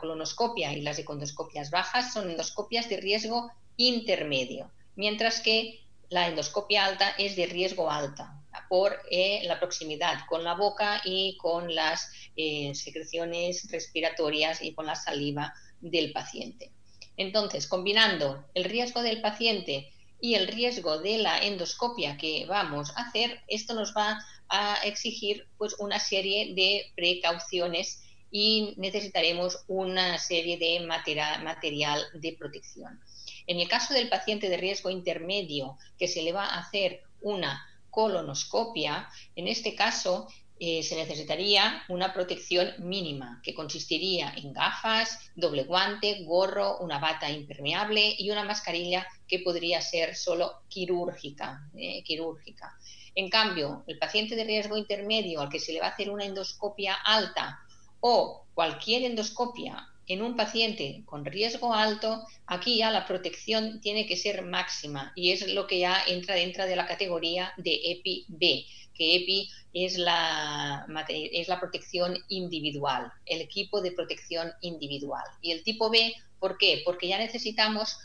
colonoscopia y las econdoscopias bajas son endoscopias de riesgo intermedio, mientras que la endoscopia alta es de riesgo alta por eh, la proximidad con la boca y con las eh, secreciones respiratorias y con la saliva del paciente. Entonces, combinando el riesgo del paciente y el riesgo de la endoscopia que vamos a hacer, esto nos va a exigir pues una serie de precauciones y necesitaremos una serie de material de protección. En el caso del paciente de riesgo intermedio que se le va a hacer una colonoscopia, en este caso eh, se necesitaría una protección mínima que consistiría en gafas, doble guante, gorro, una bata impermeable y una mascarilla que podría ser solo quirúrgica. Eh, quirúrgica. En cambio, el paciente de riesgo intermedio al que se le va a hacer una endoscopia alta o cualquier endoscopia en un paciente con riesgo alto, aquí ya la protección tiene que ser máxima y es lo que ya entra dentro de la categoría de EPI-B, que EPI es la, es la protección individual, el equipo de protección individual. Y el tipo B, ¿por qué? Porque ya necesitamos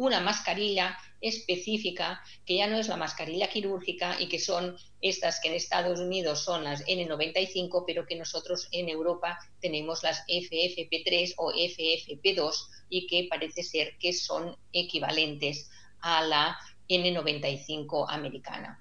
una mascarilla específica, que ya no es la mascarilla quirúrgica y que son estas que en Estados Unidos son las N95, pero que nosotros en Europa tenemos las FFP3 o FFP2 y que parece ser que son equivalentes a la N95 americana.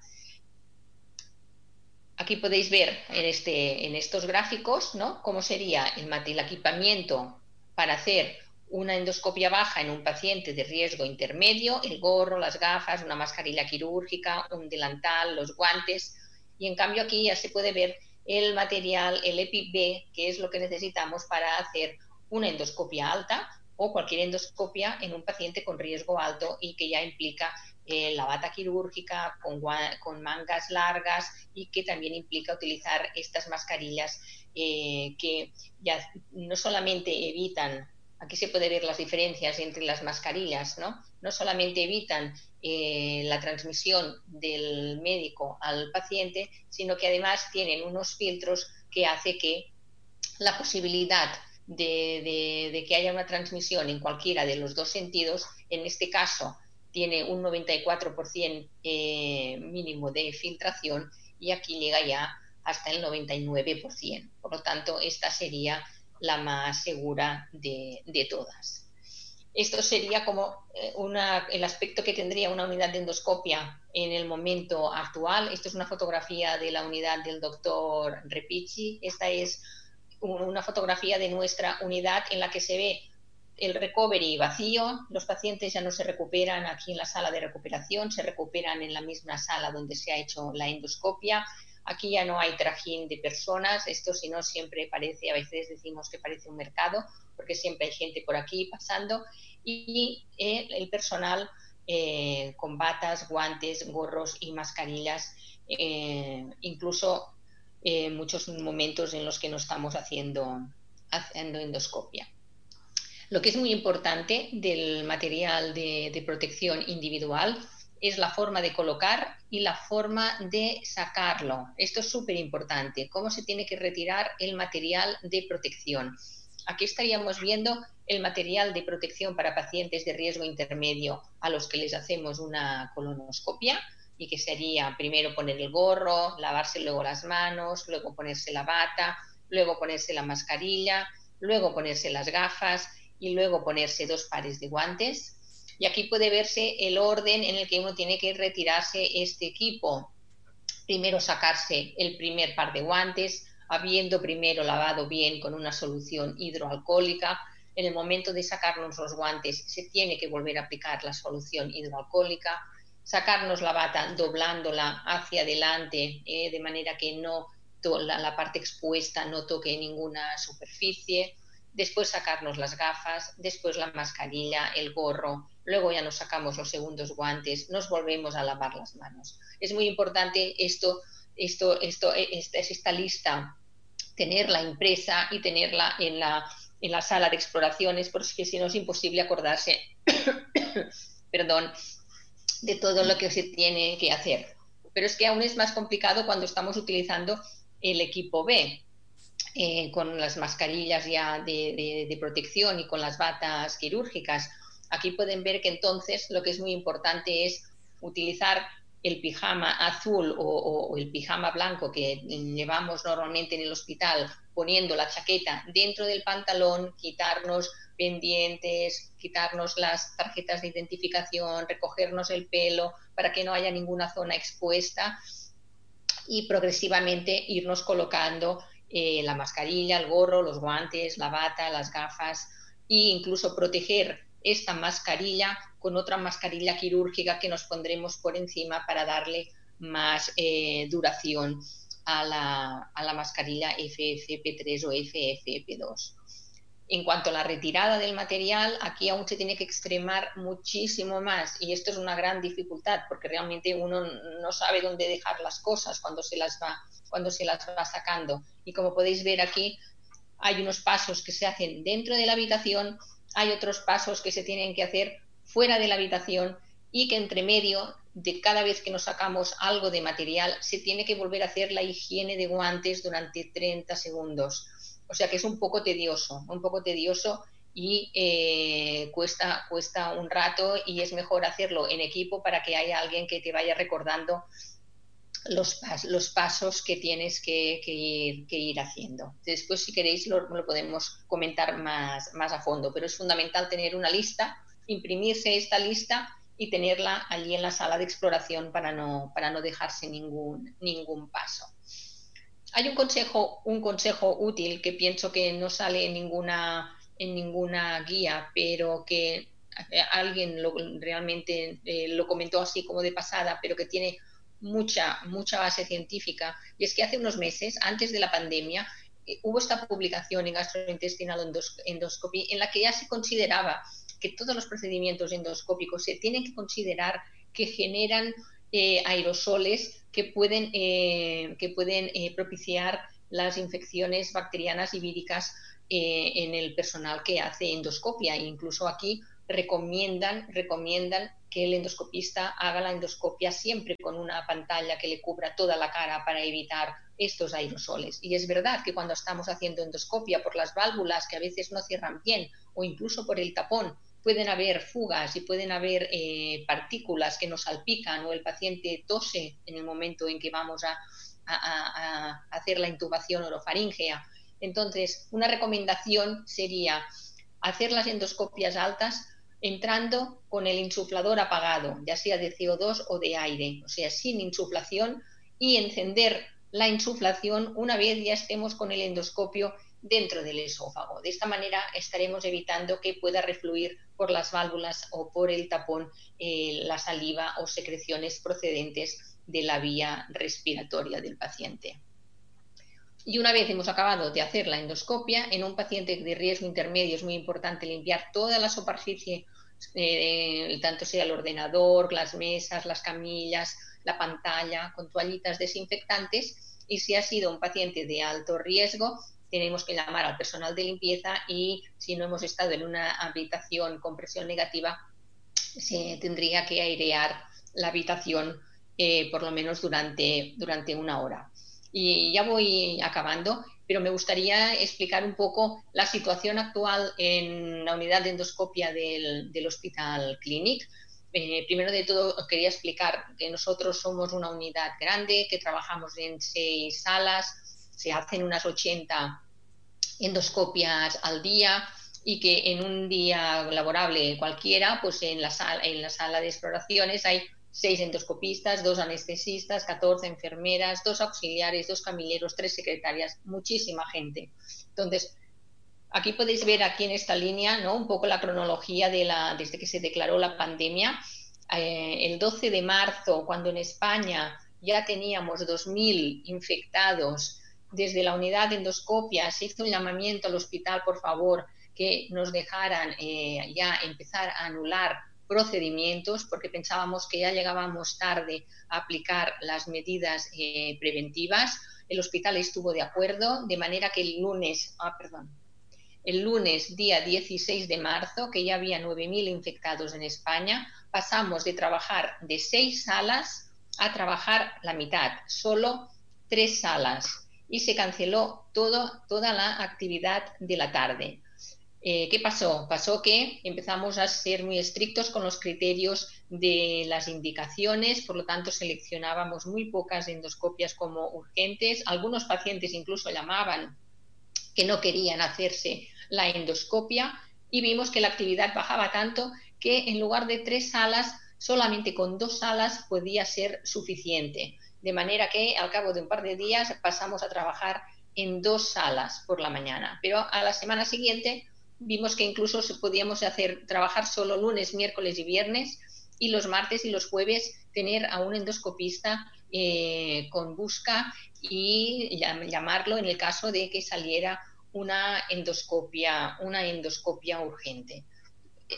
Aquí podéis ver en, este, en estos gráficos ¿no? cómo sería el, el equipamiento para hacer una endoscopia baja en un paciente de riesgo intermedio, el gorro, las gafas, una mascarilla quirúrgica, un delantal, los guantes. Y en cambio aquí ya se puede ver el material, el EPI-B, que es lo que necesitamos para hacer una endoscopia alta o cualquier endoscopia en un paciente con riesgo alto y que ya implica eh, la bata quirúrgica con, con, mangas largas y que también implica utilizar estas mascarillas eh, que ya no solamente evitan aquí se puede ver las diferencias entre las mascarillas, ¿no? No solamente evitan eh, la transmisión del médico al paciente, sino que además tienen unos filtros que hace que la posibilidad de, que haya una transmisión en cualquiera de los dos sentidos, en este caso tiene un 94% eh, mínimo de filtración y aquí llega ya hasta el 99%. Por lo tanto, esta sería la más segura de, todas. Esto sería como eh, el aspecto que tendría una unidad de endoscopia en el momento actual. Esto es una fotografía de la unidad del doctor Repici. Esta es una fotografía de nuestra unidad en la que se ve el recovery vacío. Los pacientes ya no se recuperan aquí en la sala de recuperación, se recuperan en la misma sala donde se ha hecho la endoscopia. Aquí ya no hay trajín de personas, esto si no siempre parece, a veces decimos que parece un mercado, porque siempre hay gente por aquí pasando, y eh, el personal eh, con batas, guantes, gorros y mascarillas, eh, incluso en muchos momentos en los que no estamos haciendo, haciendo endoscopia. Lo que es muy importante del material de protección individual es la forma de colocar y la forma de sacarlo. Esto es súper importante, cómo se tiene que retirar el material de protección. Aquí estaríamos viendo el material de protección para pacientes de riesgo intermedio a los que les hacemos una colonoscopia y que sería primero poner el gorro, lavarse luego las manos, luego ponerse la bata, luego ponerse la mascarilla, luego ponerse las gafas y luego ponerse dos pares de guantes y aquí puede verse el orden en el que uno tiene que retirarse este equipo. Primero sacarse el primer par de guantes, habiendo primero lavado bien con una solución hidroalcohólica. En el momento de sacarnos los guantes se tiene que volver a aplicar la solución hidroalcohólica, sacarnos la bata doblándola hacia adelante eh, de manera que no la parte expuesta no toque ninguna superficie, después sacarnos las gafas, después la mascarilla, el gorro, luego ya nos sacamos los segundos guantes, nos volvemos a lavar las manos. Es muy importante esto, esto, esto, esta, esta lista, tenerla impresa y tenerla en la, en la sala de exploraciones, porque si no es imposible acordarse, perdón, de todo lo que se tiene que hacer. Pero es que aún es más complicado cuando estamos utilizando el equipo B, eh, con las mascarillas ya de, protección y con las batas quirúrgicas. Aquí pueden ver que entonces lo que es muy importante es utilizar el pijama azul o, el pijama blanco que llevamos normalmente en el hospital, poniendo la chaqueta dentro del pantalón, quitarnos pendientes, quitarnos las tarjetas de identificación, recogernos el pelo para que no haya ninguna zona expuesta y progresivamente irnos colocando eh, la mascarilla, el gorro, los guantes, la bata, las gafas e incluso proteger esta mascarilla con otra mascarilla quirúrgica que nos pondremos por encima para darle más eh, duración a la, a la, mascarilla FFP3 o FFP2. En cuanto a la retirada del material, aquí aún se tiene que extremar muchísimo más y esto es una gran dificultad porque realmente uno no sabe dónde dejar las cosas cuando se las va, cuando se las va sacando. Y como podéis ver aquí, hay unos pasos que se hacen dentro de la habitación hay otros pasos que se tienen que hacer fuera de la habitación y que entre medio de cada vez que nos sacamos algo de material se tiene que volver a hacer la higiene de guantes durante 30 segundos. O sea que es un poco tedioso, un poco tedioso y eh, cuesta, cuesta un rato y es mejor hacerlo en equipo para que haya alguien que te vaya recordando los, los pasos que tienes que, ir, haciendo. Después, si queréis, lo, podemos comentar más, más a fondo, pero es fundamental tener una lista, imprimirse esta lista y tenerla allí en la sala de exploración para no, para no dejarse ningún, ningún paso. Hay un consejo, un consejo útil que pienso que no sale en ninguna, en ninguna guía, pero que eh, alguien realmente eh, lo comentó así como de pasada, pero que tiene mucha, mucha base científica. Y es que hace unos meses, antes de la pandemia, eh, hubo esta publicación en gastrointestinal endoscopy en la que ya se consideraba que todos los procedimientos endoscópicos se tienen que considerar que generan eh, aerosoles que pueden, eh, que pueden propiciar las infecciones bacterianas y víricas en el personal que hace endoscopia. Incluso aquí recomiendan, recomiendan que el endoscopista haga la endoscopia siempre con una pantalla que le cubra toda la cara para evitar estos aerosoles. Y es verdad que cuando estamos haciendo endoscopia por las válvulas que a veces no cierran bien o incluso por el tapón, pueden haber fugas y pueden haber eh, partículas que nos salpican o el paciente tose en el momento en que vamos a, a hacer la intubación orofaringea. Entonces, una recomendación sería hacer las endoscopias altas entrando con el insuflador apagado, ya sea de CO2 o de aire, o sea, sin insuflación y encender la insuflación una vez ya estemos con el endoscopio dentro del esófago. De esta manera estaremos evitando que pueda refluir por las válvulas o por el tapón eh, la saliva o secreciones procedentes de la vía respiratoria del paciente. Y una vez hemos acabado de hacer la endoscopia, en un paciente de riesgo intermedio es muy importante limpiar toda la superficie, eh, tanto sea el ordenador, las mesas, las camillas, la pantalla, con toallitas desinfectantes. Y si ha sido un paciente de alto riesgo, tenemos que llamar al personal de limpieza y si no hemos estado en una habitación con presión negativa, se tendría que airear la habitación eh, por lo menos durante, durante una hora. Y ya voy acabando, pero me gustaría explicar un poco la situación actual en la unidad de endoscopia del, Hospital Clinic. Eh, primero de todo, quería explicar que nosotros somos una unidad grande, que trabajamos en seis salas, se hacen unas 80 endoscopias al día y que en un día laborable cualquiera, pues en la sala, en la sala de exploraciones hay seis endoscopistas, dos anestesistas, 14 enfermeras, dos auxiliares, dos camilleros, tres secretarias, muchísima gente. Entonces, aquí podéis ver aquí en esta línea ¿no? un poco la cronología de la, desde que se declaró la pandemia. Eh, el 12 de marzo, cuando en España ya teníamos 2.000 infectados, desde la unidad de endoscopia se hizo un llamamiento al hospital, por favor, que nos dejaran eh, ya empezar a anular procedimientos porque pensábamos que ya llegábamos tarde a aplicar las medidas eh, preventivas. El hospital estuvo de acuerdo, de manera que el lunes, ah, perdón, el lunes día 16 de marzo, que ya había 9.000 infectados en España, pasamos de trabajar de seis salas a trabajar la mitad, solo tres salas, y se canceló todo, toda la actividad de la tarde. Eh, ¿Qué pasó? Pasó que empezamos a ser muy estrictos con los criterios de las indicaciones, por lo tanto seleccionábamos muy pocas endoscopias como urgentes. Algunos pacientes incluso llamaban que no querían hacerse la endoscopia y vimos que la actividad bajaba tanto que en lugar de tres salas, solamente con dos salas podía ser suficiente. De manera que al cabo de un par de días pasamos a trabajar en dos salas por la mañana. Pero a la semana siguiente vimos que incluso podíamos hacer trabajar solo lunes, miércoles y viernes y los martes y los jueves tener a un endoscopista eh, con busca y llamarlo en el caso de que saliera una endoscopia, una endoscopia urgente.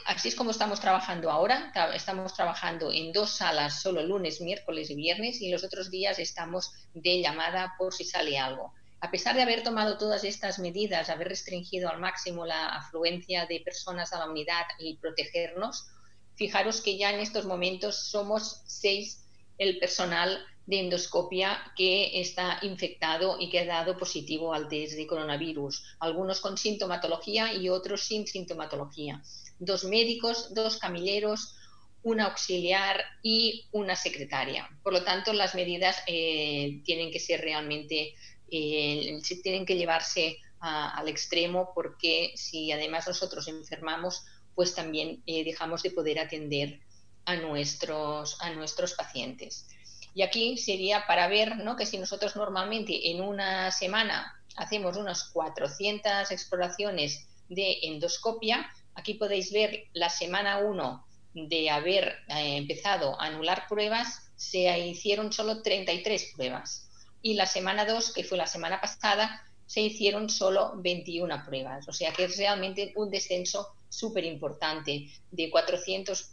Así es como estamos trabajando ahora. Estamos trabajando en dos salas, solo lunes, miércoles y viernes, y los otros días estamos de llamada por si sale algo. A pesar de haber tomado todas estas medidas, haber restringido al máximo la afluencia de personas a la unidad y protegernos, fijaros que ya en estos momentos somos seis el personal de endoscopia que está infectado y que ha dado positivo al test de coronavirus, algunos con sintomatología y otros sin sintomatología. Dos médicos, dos camilleros, una auxiliar y una secretaria. Por lo tanto, las medidas eh, tienen que ser realmente, eh, tienen que llevarse al extremo porque si además nosotros enfermamos, pues también eh, dejamos de poder atender a nuestros, a nuestros pacientes. Y aquí sería para ver ¿no? que si nosotros normalmente en una semana hacemos unas 400 exploraciones de endoscopia, aquí podéis ver la semana 1 de haber eh, empezado a anular pruebas, se hicieron solo 33 pruebas. Y la semana 2, que fue la semana pasada, se hicieron solo 21 pruebas. O sea que es realmente un descenso súper importante de 400,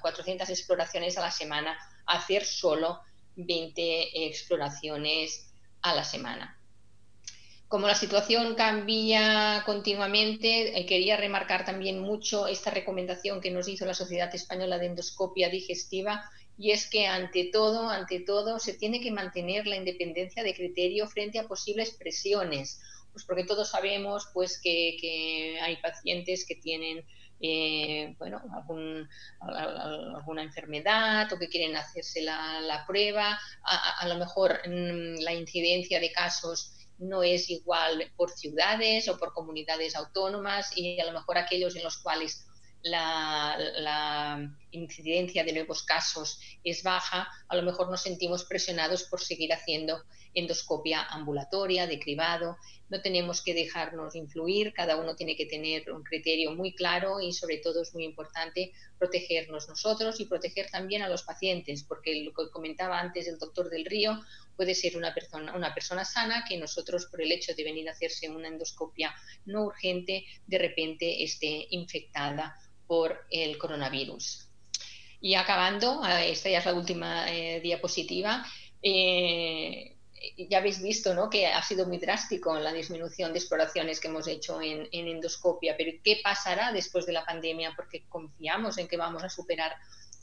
400 eh, exploraciones a la semana hacer solo 20 exploraciones a la semana. Como la situación cambia continuamente, eh, quería remarcar también mucho esta recomendación que nos hizo la Sociedad Española de Endoscopia Digestiva y es que ante todo, ante todo, se tiene que mantener la independencia de criterio frente a posibles presiones, pues porque todos sabemos pues que, hay pacientes que tienen eh, bueno, alguna enfermedad o que quieren hacerse la, prueba. A, lo mejor mm, la incidencia de casos no es igual por ciudades o por comunidades autónomas y a lo mejor aquellos en los cuales la, la, incidencia de nuevos casos es baja, a lo mejor nos sentimos presionados por seguir haciendo endoscopia ambulatoria, de cribado. No tenemos que dejarnos influir, cada uno tiene que tener un criterio muy claro y sobre todo es muy importante protegernos nosotros y proteger también a los pacientes, porque lo que comentaba antes el doctor del Río puede ser una persona, una persona sana que nosotros por el hecho de venir a hacerse una endoscopia no urgente de repente esté infectada por el coronavirus. Y acabando, esta ya es la última eh, diapositiva. Eh, ya habéis visto ¿no? que ha sido muy drástico la disminución de exploraciones que hemos hecho en, endoscopia, pero ¿qué pasará después de la pandemia? Porque confiamos en que vamos a superar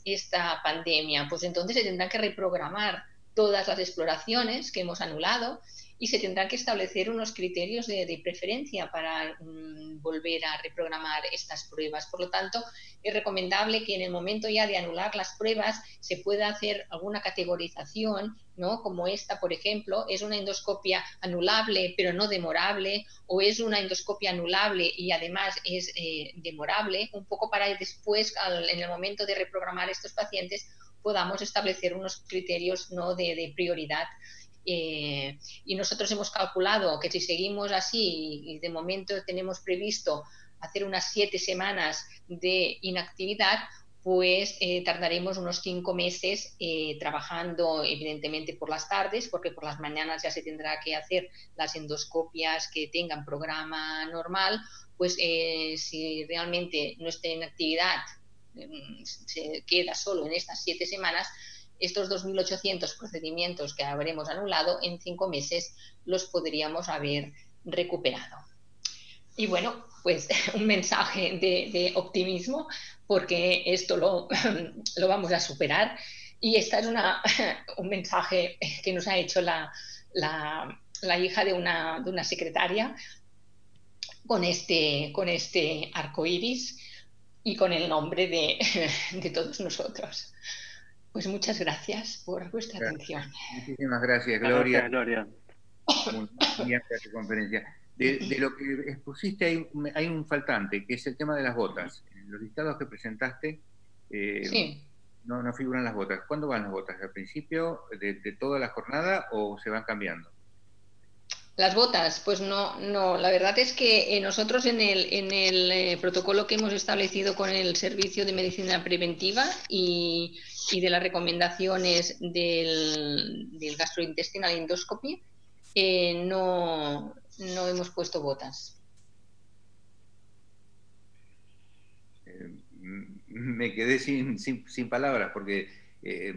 esta pandemia. Pues entonces se tendrán que reprogramar todas las exploraciones que hemos anulado y se tendrán que establecer unos criterios de, preferencia para mm, volver a reprogramar estas pruebas. Por lo tanto, es recomendable que en el momento ya de anular las pruebas se pueda hacer alguna categorización, ¿no? Como esta, por ejemplo, es una endoscopia anulable pero no demorable, o es una endoscopia anulable y además es eh, demorable, un poco para después, en el momento de reprogramar estos pacientes, podamos establecer unos criterios ¿no? de prioridad eh, y nosotros hemos calculado que si seguimos así y de momento tenemos previsto hacer unas siete semanas de inactividad, pues eh, tardaremos unos cinco meses eh, trabajando evidentemente por las tardes, porque por las mañanas ya se tendrá que hacer las endoscopias que tengan programa normal, pues si realmente nuestra inactividad mm, se queda solo en estas siete semanas, estos 2.800 procedimientos que habremos anulado en cinco meses los podríamos haber recuperado. Y bueno, pues un mensaje de, optimismo porque esto lo, lo, vamos a superar. Y esta es una, un mensaje que nos ha hecho la, la, hija de una, de una secretaria con este, con este arco iris y con el nombre de, de todos nosotros. Pues muchas gracias por vuestra atención. Muchísimas gracias, Gloria. Gracias, Gloria. conferencia. De, lo que expusiste hay, hay, un faltante, que es el tema de las botas. En los listados que presentaste eh, no, no figuran las botas. ¿Cuándo van las botas? ¿Al principio de, de toda la jornada o se van cambiando? Las botas, pues no, no. La verdad es que eh, nosotros en el, en el eh, protocolo que hemos establecido con el Servicio de Medicina Preventiva y, de las recomendaciones del, del gastrointestinal endoscopy, eh, no, no hemos puesto botas. me quedé sin, sin, sin palabras porque eh,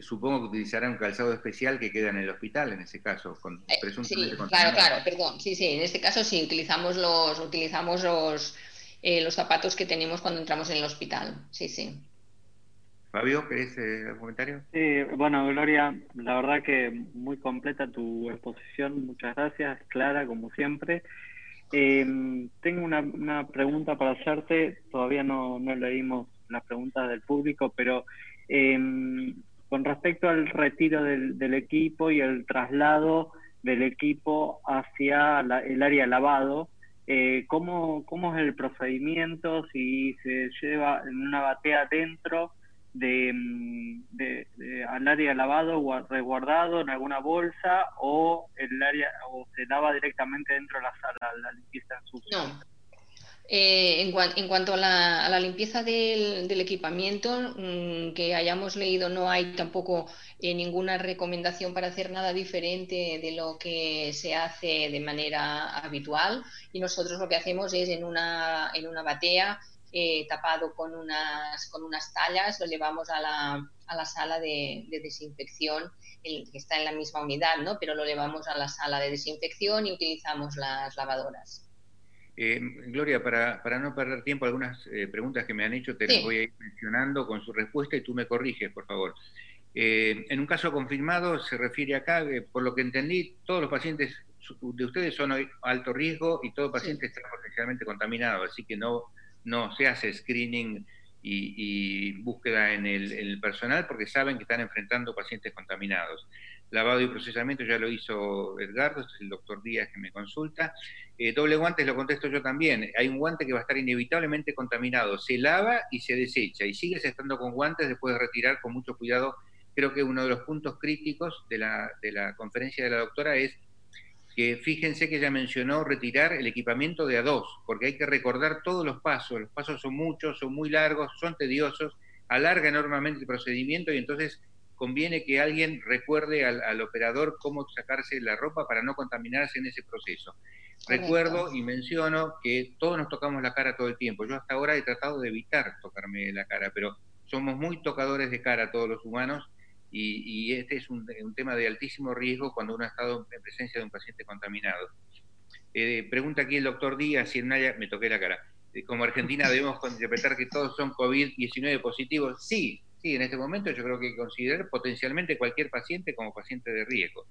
supongo que utilizarán un calzado especial que queda en el hospital en ese caso, con eh, sí, claro, claro, perdón, sí, sí, en este caso sí, utilizamos los, utilizamos los, eh, los zapatos que tenemos cuando entramos en el hospital, sí, sí. Fabio, ¿querés algún comentario? Sí, bueno, Gloria, la verdad que muy completa tu exposición, muchas gracias, clara como siempre. tengo una, una, pregunta para hacerte, todavía no, no leímos las preguntas del público, pero Em, con respecto al retiro del, equipo y el traslado del equipo hacia el área lavado, eh, ¿cómo, ¿cómo, es el procedimiento? Si se lleva en una batea dentro de, mm, al área lavado o resguardado en alguna bolsa o el área o se lava directamente dentro de la sala la limpieza en sucio. No. Eh, en, cuanto a la, limpieza del, equipamiento, mm, que hayamos leído, no hay tampoco eh, ninguna recomendación para hacer nada diferente de lo que se hace de manera habitual. Y nosotros lo que hacemos es en una, en una batea eh, tapado con unas, con unas tallas, lo llevamos a la, a la sala de, desinfección, que está en la misma unidad, ¿no? pero lo llevamos a la sala de desinfección y utilizamos las lavadoras. Eh, Gloria, para, no perder tiempo, algunas eh, preguntas que me han hecho te las voy a ir mencionando con su respuesta y tú me corriges, por favor. Eh, en un caso confirmado, se refiere acá, por lo que entendí, todos los pacientes de ustedes son alto riesgo y todo paciente está potencialmente contaminado, así que no, no se hace screening y, búsqueda en el, en el, personal porque saben que están enfrentando pacientes contaminados. Lavado y procesamiento ya lo hizo Edgardo, es el doctor Díaz que me consulta. Eh, doble guantes lo contesto yo también. Hay un guante que va a estar inevitablemente contaminado. Se lava y se desecha y sigues estando con guantes después de retirar con mucho cuidado. Creo que uno de los puntos críticos de la, de la conferencia de la doctora es que fíjense que ella mencionó retirar el equipamiento de a dos, porque hay que recordar todos los pasos. Los pasos son muchos, son muy largos, son tediosos, alarga enormemente el procedimiento y entonces conviene que alguien recuerde al, operador cómo sacarse la ropa para no contaminarse en ese proceso. Recuerdo y menciono que todos nos tocamos la cara todo el tiempo. Yo hasta ahora he tratado de evitar tocarme la cara, pero somos muy tocadores de cara todos los humanos y, este es un, tema de altísimo riesgo cuando uno ha estado en presencia de un paciente contaminado. Eh, pregunta aquí el doctor Díaz si en Naya me toqué la cara. Eh, como Argentina debemos interpretar que todos son COVID-19 positivos. Sí, Sí, en este momento yo creo que hay considerar potencialmente cualquier paciente como paciente de riesgo.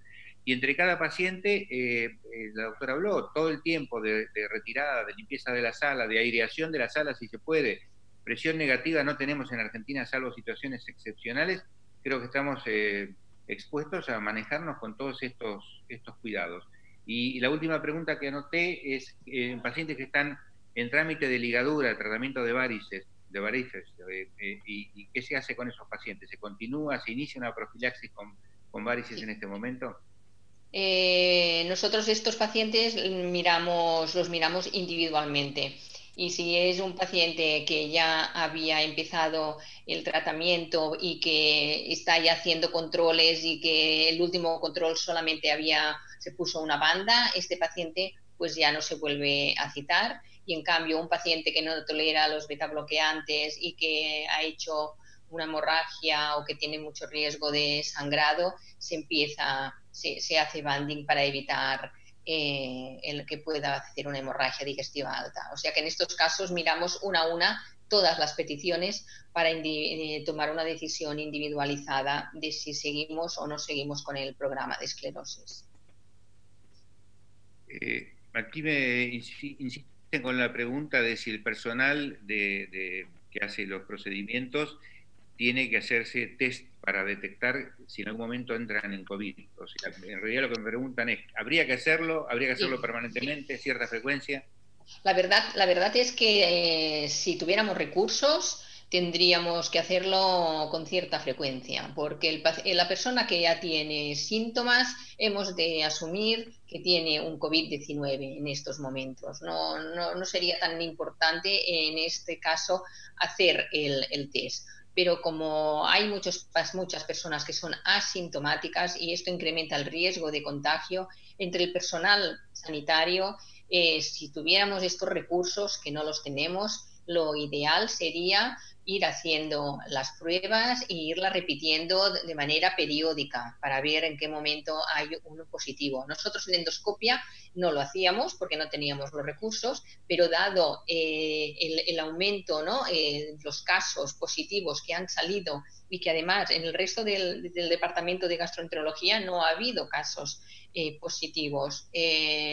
Y entre cada paciente, eh, eh, la doctora habló, todo el tiempo de, retirada, de limpieza de la sala, de aireación de la sala si se puede. Presión negativa no tenemos en Argentina, salvo situaciones excepcionales. Creo que estamos eh, expuestos a manejarnos con todos estos, estos cuidados. Y, la última pregunta que anoté es en pacientes que están en trámite de ligadura, tratamiento de varices, de varices. Eh, y, qué se hace con esos pacientes? ¿Se continúa, se inicia una profilaxis con, con varices en este momento? Eh, nosotros estos pacientes miramos, los miramos individualmente. Y si es un paciente que ya había empezado el tratamiento y que está ya haciendo controles y que el último control solamente había, se puso una banda, este paciente pues ya no se vuelve a citar y en cambio un paciente que no tolera los betabloqueantes y que ha hecho una hemorragia o que tiene mucho riesgo de sangrado, se empieza, se, se hace banding para evitar eh, el que pueda hacer una hemorragia digestiva alta. O sea que en estos casos miramos una a una todas las peticiones para eh, tomar una decisión individualizada de si seguimos o no seguimos con el programa de esclerosis. Eh, Aquí me insisten con la pregunta de si el personal de, que hace los procedimientos tiene que hacerse test para detectar si en algún momento entran en COVID. O sea, en realidad lo que me preguntan es, ¿habría que hacerlo? ¿Habría que hacerlo permanentemente, cierta frecuencia? La verdad, la verdad es que eh, si tuviéramos recursos, tendríamos que hacerlo con cierta frecuencia, porque la persona que ya tiene síntomas hemos de asumir que tiene un COVID-19 en estos momentos. No, no, sería tan importante en este caso hacer el, el test pero como hay muchos, muchas personas que son asintomáticas y esto incrementa el riesgo de contagio entre el personal sanitario, eh, si tuviéramos estos recursos, que no los tenemos, lo ideal sería ir haciendo las pruebas e irlas repitiendo de manera periódica para ver en qué momento hay uno positivo. Nosotros en endoscopia no lo hacíamos porque no teníamos los recursos, pero dado eh, el, aumento, ¿no? Eh, los casos positivos que han salido y que además en el resto del, departamento de gastroenterología no ha habido casos eh, positivos,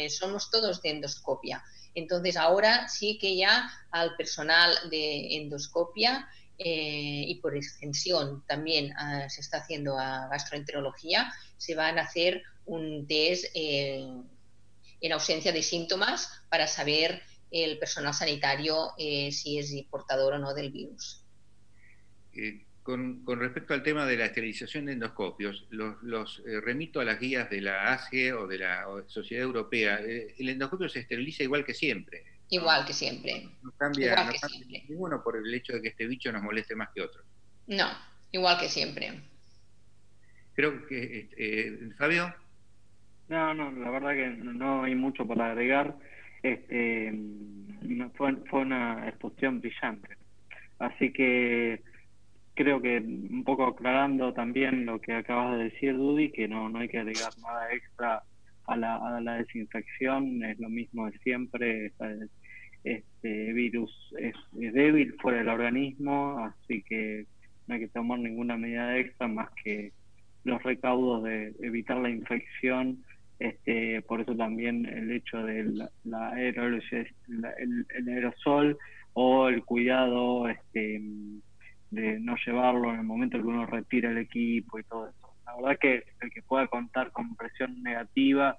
somos todos de endoscopia. Entonces ahora sí que ya al personal de endoscopia eh, y por extensión también ah, se está haciendo a gastroenterología, se van a hacer un test eh, en ausencia de síntomas para saber el personal sanitario eh, si es portador o no del virus. Con, respecto al tema de la esterilización de endoscopios, los, eh, remito a las guías de la ASE o de la Sociedad Europea. Eh, el endoscopio se esteriliza igual que siempre. Igual que siempre. No cambia, ninguno por el hecho de que este bicho nos moleste más que otro. No, igual que siempre. Creo que, eh, Fabio. No, no, la verdad que no hay mucho para agregar. Este, fue, fue una exposición brillante. Así que creo que un poco aclarando también lo que acabas de decir, Dudy, que no, no hay que agregar nada extra a la, a la desinfección, es lo mismo de siempre, este virus es, débil fuera del organismo, así que no hay que tomar ninguna medida extra más que los recaudos de evitar la infección, este, por eso también el hecho de la, la el, el aerosol o el cuidado este, de no llevarlo en el momento en que uno retira el equipo y todo eso. La verdad que el que pueda contar con presión negativa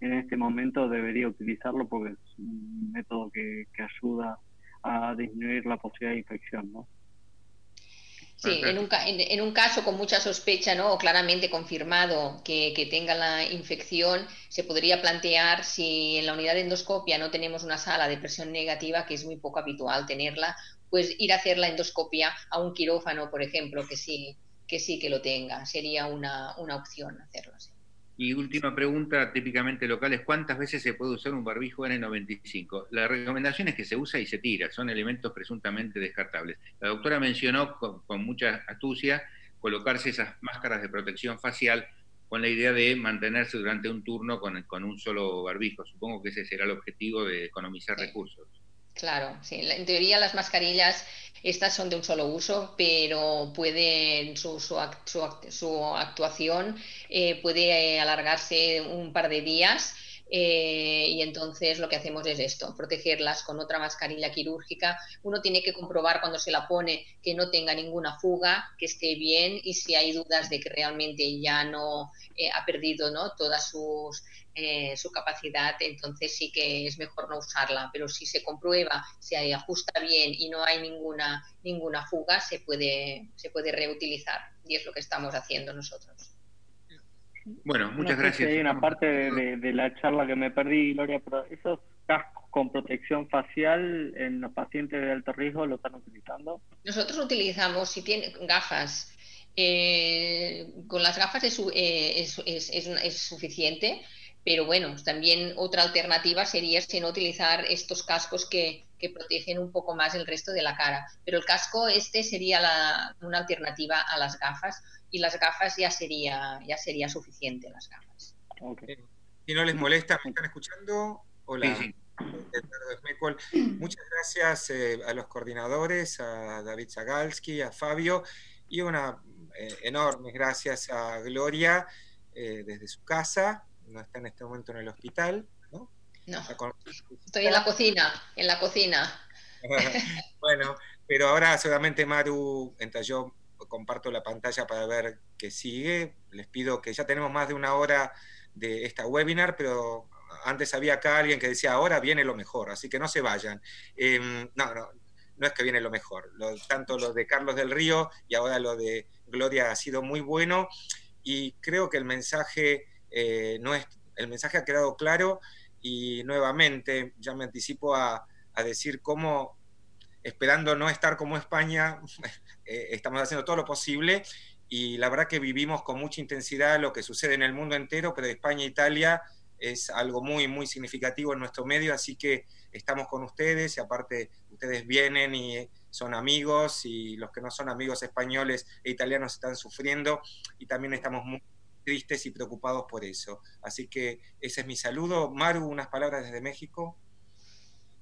en este momento debería utilizarlo porque es un método que, ayuda a disminuir la posibilidad de infección, ¿no? Sí, en un, en, un, caso con mucha sospecha, ¿no? O claramente confirmado que, que, tenga la infección, se podría plantear si en la unidad de endoscopia no tenemos una sala de presión negativa, que es muy poco habitual tenerla, pues ir a hacer la endoscopia a un quirófano, por ejemplo, que sí que, sí que lo tenga. Sería una, opción hacerlo así. Y última pregunta, típicamente local, es ¿cuántas veces se puede usar un barbijo N95? La recomendación es que se usa y se tira, son elementos presuntamente descartables. La doctora mencionó con, mucha astucia colocarse esas máscaras de protección facial con la idea de mantenerse durante un turno con, con un solo barbijo. Supongo que ese será el objetivo de economizar recursos. Claro, sí. En teoría las mascarillas estas son de un solo uso, pero pueden su, su, su, actuación eh, puede alargarse un par de días. Eh, y entonces lo que hacemos es esto, protegerlas con otra mascarilla quirúrgica. Uno tiene que comprobar cuando se la pone que no tenga ninguna fuga, que esté bien y si hay dudas de que realmente ya no eh, ha perdido ¿no? todas sus eh, su capacidad, entonces sí que es mejor no usarla. Pero si se comprueba, se ajusta bien y no hay ninguna, ninguna fuga, se puede, se puede reutilizar. Y es lo que estamos haciendo nosotros. Bueno, muchas gracias. hay una parte de, la charla que me perdí, Gloria, pero esos cascos con protección facial en los pacientes de alto riesgo lo están utilizando. Nosotros utilizamos, si tienen gafas, eh, con las gafas es, eh, es, es, es, suficiente, pero bueno, también otra alternativa sería si no utilizar estos cascos que, protegen un poco más el resto de la cara. Pero el casco este sería una alternativa a las gafas y las gafas ya sería, ya sería suficiente las gafas. Si no les molesta, ¿me están escuchando? Hola. Muchas gracias eh, a los coordinadores, a David Zagalski, a Fabio, y una eh, enorme gracias a Gloria eh, desde su casa no está en este momento en el hospital, ¿no? No. Estoy en la cocina, en la cocina. bueno, pero ahora seguramente Maru, entonces yo comparto la pantalla para ver qué sigue. Les pido que ya tenemos más de una hora de esta webinar, pero antes había acá alguien que decía, ahora viene lo mejor, así que no se vayan. Em, no, no, no es que viene lo mejor. tanto lo de Carlos del Río y ahora lo de Gloria ha sido muy bueno y creo que el mensaje, eh, no es, el mensaje ha quedado claro y nuevamente ya me anticipo a, a decir cómo, esperando no estar como España, eh, estamos haciendo todo lo posible y la verdad que vivimos con mucha intensidad lo que sucede en el mundo entero, pero España e Italia es algo muy, muy significativo en nuestro medio, así que estamos con ustedes y aparte ustedes vienen y son amigos y los que no son amigos españoles e italianos están sufriendo y también estamos muy tristes y preocupados por eso. Así que ese es mi saludo. Maru, unas palabras desde México.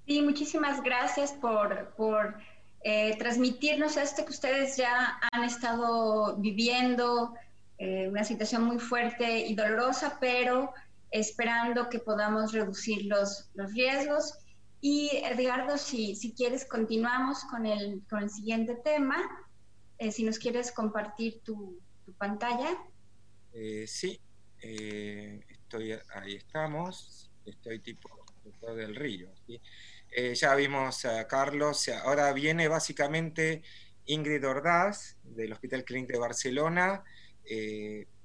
Sí, muchísimas gracias por, por eh, transmitirnos esto que ustedes ya han estado viviendo, eh, una situación muy fuerte y dolorosa, pero esperando que podamos reducir los, los riesgos. Y Edgardo, si, si quieres, continuamos con el, con el siguiente tema. Eh, si nos quieres compartir tu, tu pantalla. Eh, sí, eh, estoy, ahí estamos. Estoy tipo del río. ya vimos a Carlos. Ahora viene básicamente Ingrid Ordaz del Hospital Clínic de Barcelona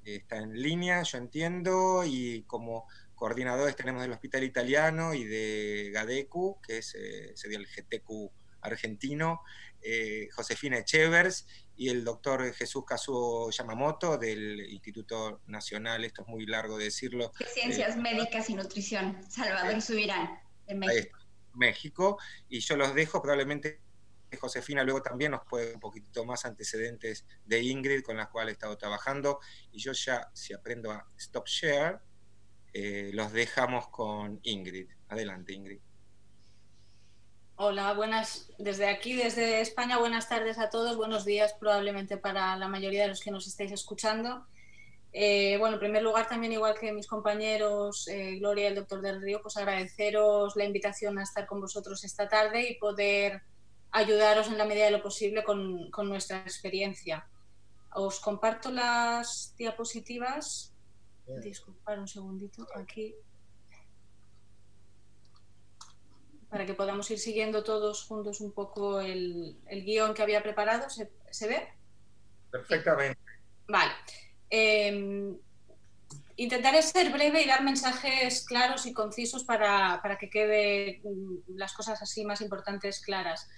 está en línea, yo entiendo, y como coordinadores tenemos del Hospital Italiano y de GADECU, que es, eh, sería el GTQ argentino, eh, Josefina Echevers y el doctor Jesús Kazuo Yamamoto del Instituto Nacional, esto es muy largo de decirlo. De Ciencias Médicas y Nutrición, Salvador Subirán, de México. México, y yo los dejo probablemente Josefina luego también nos puede un poquito más antecedentes de Ingrid con las cuales he estado trabajando. Y yo ya, si aprendo a stop share, eh, los dejamos con Ingrid. Adelante, Ingrid. Hola, buenas, desde aquí, desde España, buenas tardes a todos, buenos días probablemente para la mayoría de los que nos estáis escuchando. Eh, bueno, en primer lugar, también igual que mis compañeros eh, Gloria y el doctor del Río, pues agradeceros la invitación a estar con vosotros esta tarde y poder ayudaros en la medida de lo posible con, nuestra experiencia. Os comparto las diapositivas. Disculpad un segundito aquí. Para que podamos ir siguiendo todos juntos un poco el, guion que había preparado. ¿Se, ve? Perfectamente. Vale. Em, intentaré ser breve y dar mensajes claros y concisos para, para que queden las cosas así más importantes claras.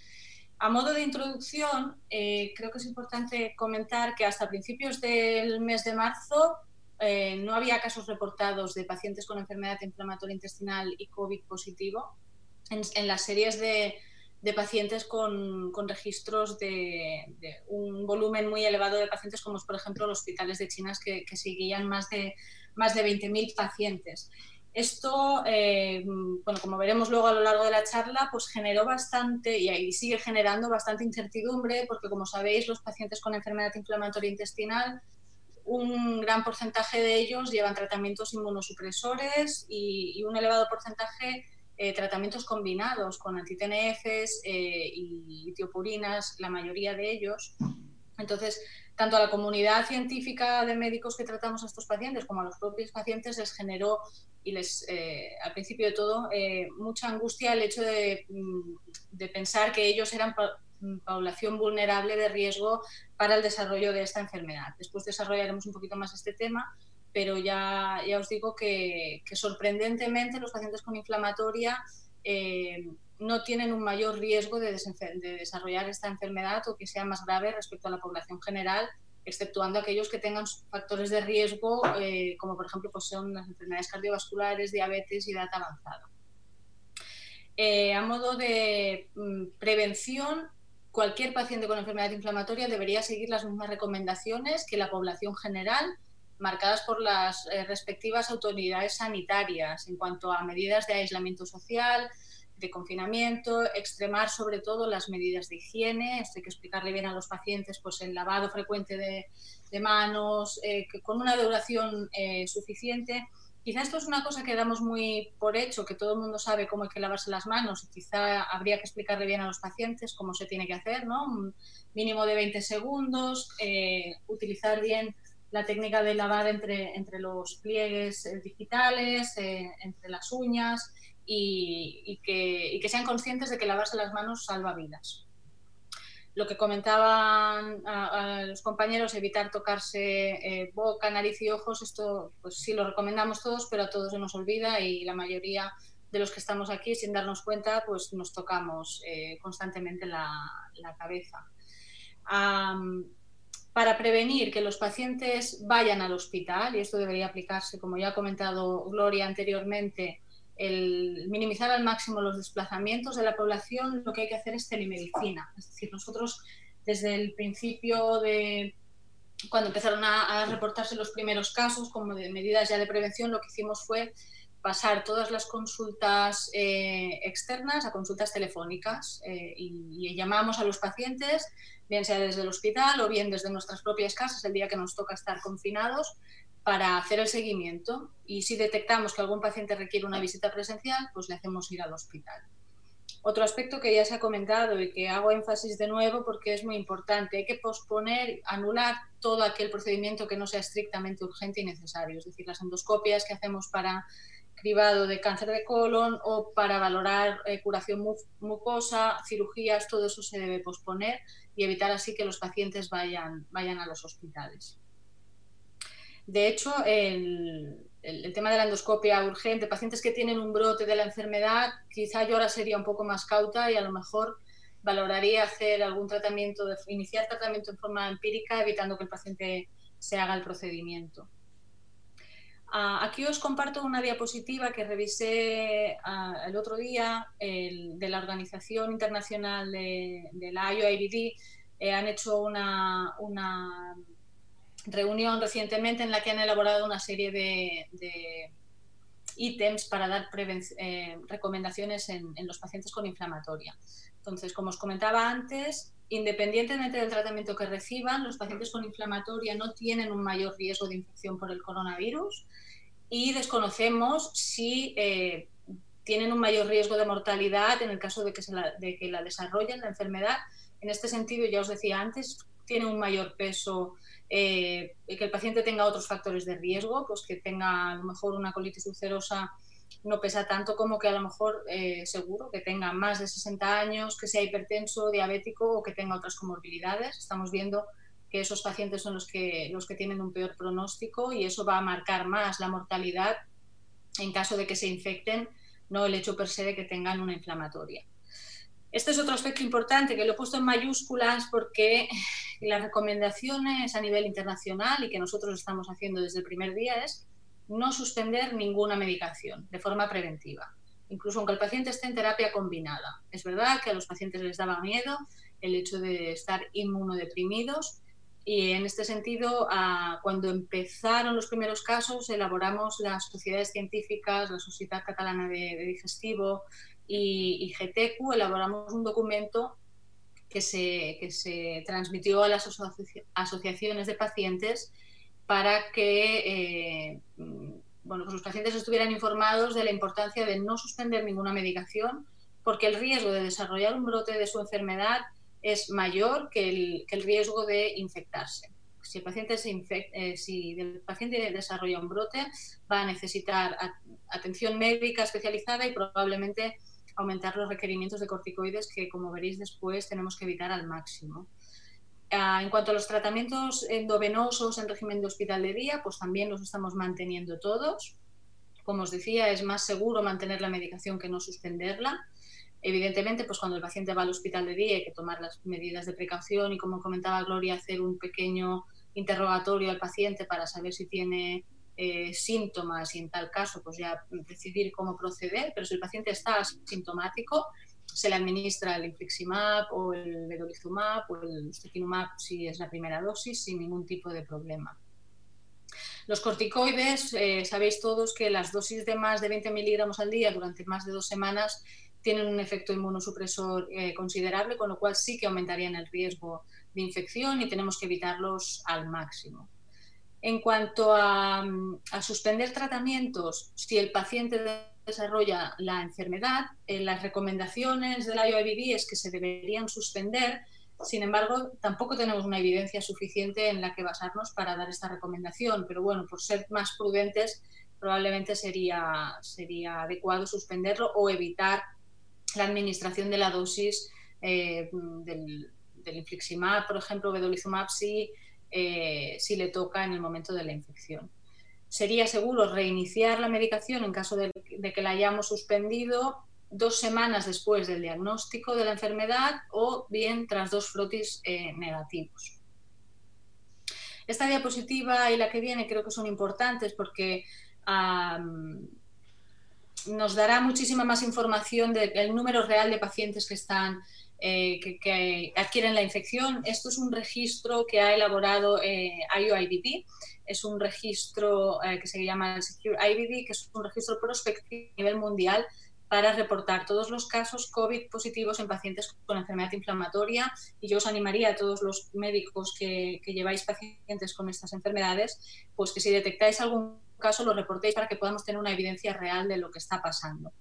A modo de introducción, eh, creo que es importante comentar que hasta principios del mes de marzo eh, no había casos reportados de pacientes con enfermedad inflamatoria intestinal y COVID positivo en, las series de, pacientes con, registros de, un volumen muy elevado de pacientes, como es, por ejemplo, los hospitales de China que, que seguían más de, más de 20.000 pacientes. Esto, eh, bueno, como veremos luego a lo largo de la charla, pues generó bastante y ahí sigue generando bastante incertidumbre porque, como sabéis, los pacientes con enfermedad inflamatoria intestinal, un gran porcentaje de ellos llevan tratamientos inmunosupresores y, un elevado porcentaje eh, tratamientos combinados con anti-TNFs eh, y tiopurinas, la mayoría de ellos. Entonces, tanto a la comunidad científica de médicos que tratamos a estos pacientes como a los propios pacientes les generó y les, eh, al principio de todo, mucha angustia el hecho mm, de, pensar que ellos eran mm, población vulnerable de riesgo para el desarrollo de esta enfermedad. Después desarrollaremos un poquito más este tema, pero ya, ya os digo que, sorprendentemente los pacientes con inflamatoria eh, no tienen un mayor riesgo de, de desarrollar esta enfermedad o que sea más grave respecto a la población general exceptuando aquellos que tengan factores de riesgo, eh, como por ejemplo pues son las enfermedades cardiovasculares, diabetes y edad avanzada. Eh, a modo de mm, prevención, cualquier paciente con enfermedad inflamatoria debería seguir las mismas recomendaciones que la población general, marcadas por las eh, respectivas autoridades sanitarias en cuanto a medidas de aislamiento social, de confinamiento, extremar sobre todo las medidas de higiene, esto hay que explicarle bien a los pacientes, pues el lavado frecuente de, manos, eh, con una duración eh, suficiente Quizá esto es una cosa que damos muy por hecho, que todo el mundo sabe cómo hay que lavarse las manos y quizá habría que explicarle bien a los pacientes cómo se tiene que hacer, ¿no? Un mínimo de 20 segundos, eh, utilizar bien la técnica de lavar entre, entre los pliegues eh, digitales, eh, entre las uñas y, que, sean conscientes de que lavarse las manos salva vidas lo que comentaban los compañeros, evitar tocarse eh, boca, nariz y ojos, esto pues sí lo recomendamos todos, pero a todos se nos olvida y la mayoría de los que estamos aquí, sin darnos cuenta, pues nos tocamos constantemente la, cabeza. Para prevenir que los pacientes vayan al hospital, y esto debería aplicarse, como ya ha comentado Gloria anteriormente, el minimizar al máximo los desplazamientos de la población, lo que hay que hacer es telemedicina. Es decir, nosotros desde el principio de cuando empezaron a, reportarse los primeros casos, como de medidas ya de prevención, lo que hicimos fue pasar todas las consultas eh, externas a consultas telefónicas eh, y, y, llamamos a los pacientes, bien sea desde el hospital o bien desde nuestras propias casas el día que nos toca estar confinados, para hacer el seguimiento y si detectamos que algún paciente requiere una visita presencial, pues le hacemos ir al hospital. Otro aspecto que ya se ha comentado y que hago énfasis de nuevo porque es muy importante, hay que posponer, anular todo aquel procedimiento que no sea estrictamente urgente y necesario, es decir, las endoscopias que hacemos para cribado de cáncer de colon o para valorar eh, curación mucosa, cirugías, todo eso se debe posponer y evitar así que los pacientes vayan, vayan a los hospitales. De hecho, el, tema de la endoscopia urgente, pacientes que tienen un brote de la enfermedad, quizá yo ahora sería un poco más cauta y a lo mejor valoraría hacer algún tratamiento, iniciar tratamiento en forma empírica, evitando que el paciente se haga el procedimiento. Ah, aquí os comparto una diapositiva que revisé ah, el otro día de la Organización Internacional de, la IOIBD. Eh, han hecho una reunión recientemente en la que han elaborado una serie de, ítems para dar eh, recomendaciones en, los pacientes con inflamatoria. Entonces, como os comentaba antes, independientemente del tratamiento que reciban, los pacientes con inflamatoria no tienen un mayor riesgo de infección por el coronavirus y desconocemos si eh, tienen un mayor riesgo de mortalidad en el caso de que, se la, de que la desarrollen la enfermedad. En este sentido, ya os decía antes, tiene un mayor peso eh, que el paciente tenga otros factores de riesgo, pues que tenga a lo mejor una colitis ulcerosa no pesa tanto como que a lo mejor eh, seguro que tenga más de 60 años, que sea hipertenso, diabético o que tenga otras comorbilidades. Estamos viendo que esos pacientes son los que, los que tienen un peor pronóstico y eso va a marcar más la mortalidad en caso de que se infecten, no el hecho per se de que tengan una inflamatoria. Este es otro aspecto importante que lo he puesto en mayúsculas porque las recomendaciones a nivel internacional y que nosotros estamos haciendo desde el primer día es no suspender ninguna medicación de forma preventiva, incluso aunque el paciente esté en terapia combinada. Es verdad que a los pacientes les daba miedo el hecho de estar inmunodeprimidos y en este sentido, cuando empezaron los primeros casos, elaboramos las sociedades científicas, la Sociedad Catalana de Digestivo, y, y GTQ elaboramos un documento que se, que se transmitió a las asociaciones de pacientes para que eh, bueno, pues los pacientes estuvieran informados de la importancia de no suspender ninguna medicación porque el riesgo de desarrollar un brote de su enfermedad es mayor que el, que el riesgo de infectarse. Si el, paciente se eh, si el paciente desarrolla un brote, va a necesitar atención médica especializada y probablemente aumentar los requerimientos de corticoides que, como veréis después, tenemos que evitar al máximo. Ah, en cuanto a los tratamientos endovenosos en régimen de hospital de día, pues también los estamos manteniendo todos. Como os decía, es más seguro mantener la medicación que no suspenderla. Evidentemente, pues cuando el paciente va al hospital de día hay que tomar las medidas de precaución y, como comentaba Gloria, hacer un pequeño interrogatorio al paciente para saber si tiene eh, síntomas y en tal caso pues ya decidir cómo proceder, pero si el paciente está asintomático, se le administra el infliximab o el vedolizumab o el ustekinumab si es la primera dosis sin ningún tipo de problema. Los corticoides, eh, sabéis todos que las dosis de más de 20 miligramos al día durante más de dos semanas tienen un efecto inmunosupresor eh, considerable, con lo cual sí que aumentarían el riesgo de infección y tenemos que evitarlos al máximo. En cuanto a, suspender tratamientos, si el paciente desarrolla la enfermedad, eh, las recomendaciones de la es que se deberían suspender. Sin embargo, tampoco tenemos una evidencia suficiente en la que basarnos para dar esta recomendación. Pero bueno, por ser más prudentes, probablemente sería, sería adecuado suspenderlo o evitar la administración de la dosis eh, del, del infliximab, por ejemplo, vedolizumab, si, eh, si le toca en el momento de la infección. Sería seguro reiniciar la medicación en caso de, que la hayamos suspendido dos semanas después del diagnóstico de la enfermedad o bien tras dos frotis eh, negativos. Esta diapositiva y la que viene creo que son importantes porque nos dará muchísima más información del número real de pacientes que están eh, que, adquieren la infección. Esto es un registro que ha elaborado eh, IOIBD, es un registro eh, que se llama Secure IBD, que es un registro prospectivo a nivel mundial para reportar todos los casos COVID positivos en pacientes con enfermedad inflamatoria y yo os animaría a todos los médicos que, lleváis pacientes con estas enfermedades, pues que si detectáis algún caso lo reportéis para que podamos tener una evidencia real de lo que está pasando.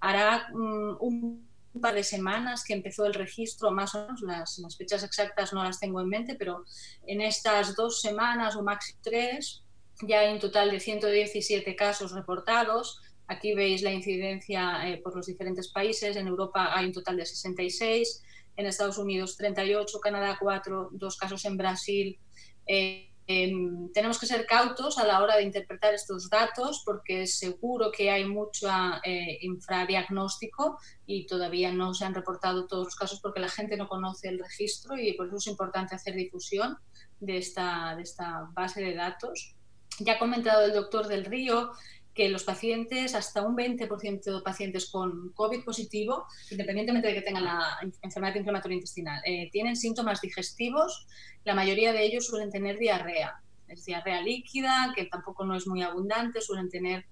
Hará mm, un un par de semanas que empezó el registro, más o menos, las, fechas exactas no las tengo en mente, pero en estas dos semanas o máximo tres, ya hay un total de 117 casos reportados. Aquí veis la incidencia eh, por los diferentes países. En Europa hay un total de 66, en Estados Unidos 38, Canadá 4, dos casos en Brasil. Eh, Em, tenemos que ser cautos a la hora de interpretar estos datos porque seguro que hay mucho eh, infradiagnóstico y todavía no se han reportado todos los casos porque la gente no conoce el registro y por eso es importante hacer difusión de esta, de esta base de datos. Ya ha comentado el doctor del Río que los pacientes, hasta un 20% de pacientes con COVID positivo, independientemente de que tengan la enfermedad inflamatoria intestinal, eh, tienen síntomas digestivos, la mayoría de ellos suelen tener diarrea. Es diarrea líquida, que tampoco no es muy abundante, suelen tener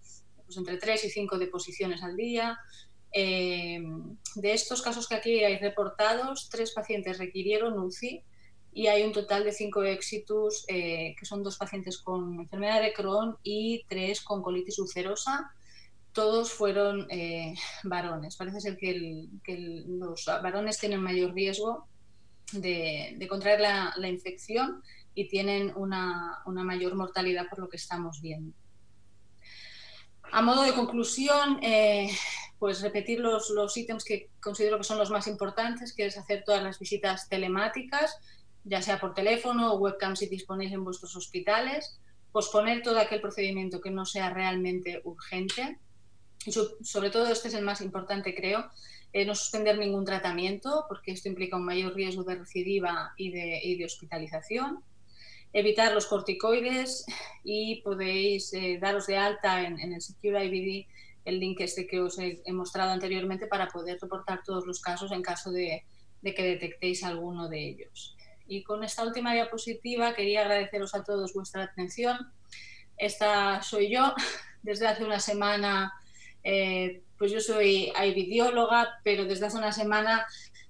pues, entre 3 y 5 deposiciones al día. Eh, de estos casos que aquí hay reportados, tres pacientes requirieron UCI y hay un total de cinco éxitos, eh, que son dos pacientes con enfermedad de Crohn y tres con colitis ulcerosa. Todos fueron eh, varones. Parece ser que, los varones tienen mayor riesgo de, contraer la, infección y tienen una, mayor mortalidad por lo que estamos viendo. A modo de conclusión, eh, pues repetir los, los ítems que considero que son los más importantes, que es hacer todas las visitas telemáticas, ya sea por teléfono o webcam si disponéis en vuestros hospitales, posponer todo aquel procedimiento que no sea realmente urgente. Y sobre todo, este es el más importante, creo, eh, no suspender ningún tratamiento, porque esto implica un mayor riesgo de recidiva y de, hospitalización. Evitar los corticoides y podéis eh, daros de alta en, el Secure IBD el link este que os he, mostrado anteriormente para poder reportar todos los casos en caso de que detectéis alguno de ellos. Y con esta última diapositiva quería agradeceros a todos vuestra atención. Esta soy yo. Desde hace una semana, eh, pues yo soy videóloga, pero desde hace una semana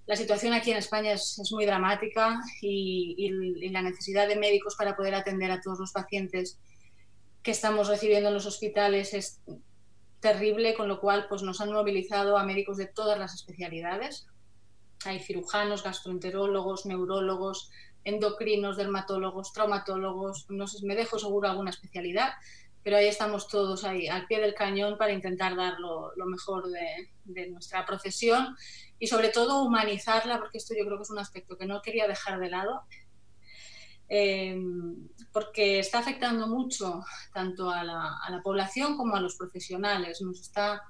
la situación aquí en España es, muy dramática y, la necesidad de médicos para poder atender a todos los pacientes que estamos recibiendo en los hospitales es terrible, con lo cual pues, nos han movilizado a médicos de todas las especialidades hay cirujanos, gastroenterólogos, neurólogos, endocrinos, dermatólogos, traumatólogos, no sé, me dejo seguro alguna especialidad, pero ahí estamos todos ahí al pie del cañón para intentar dar lo, mejor de, nuestra profesión y sobre todo humanizarla, porque esto yo creo que es un aspecto que no quería dejar de lado, eh, porque está afectando mucho tanto a la, a la, población como a los profesionales. Nos está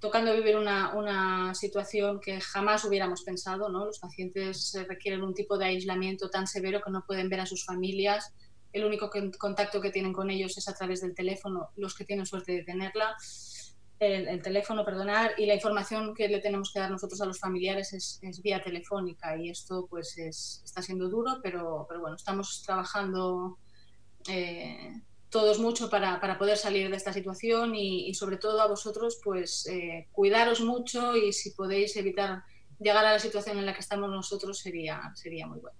tocando vivir una, situación que jamás hubiéramos pensado. ¿no? Los pacientes requieren un tipo de aislamiento tan severo que no pueden ver a sus familias. El único contacto que tienen con ellos es a través del teléfono, los que tienen suerte de tenerla. El, teléfono, perdonar, y la información que le tenemos que dar nosotros a los familiares es, vía telefónica y esto pues está siendo duro, pero, pero bueno, estamos trabajando eh, todos mucho para, para, poder salir de esta situación y, sobre todo a vosotros, pues eh, cuidaros mucho y si podéis evitar llegar a la situación en la que estamos nosotros sería, sería muy bueno.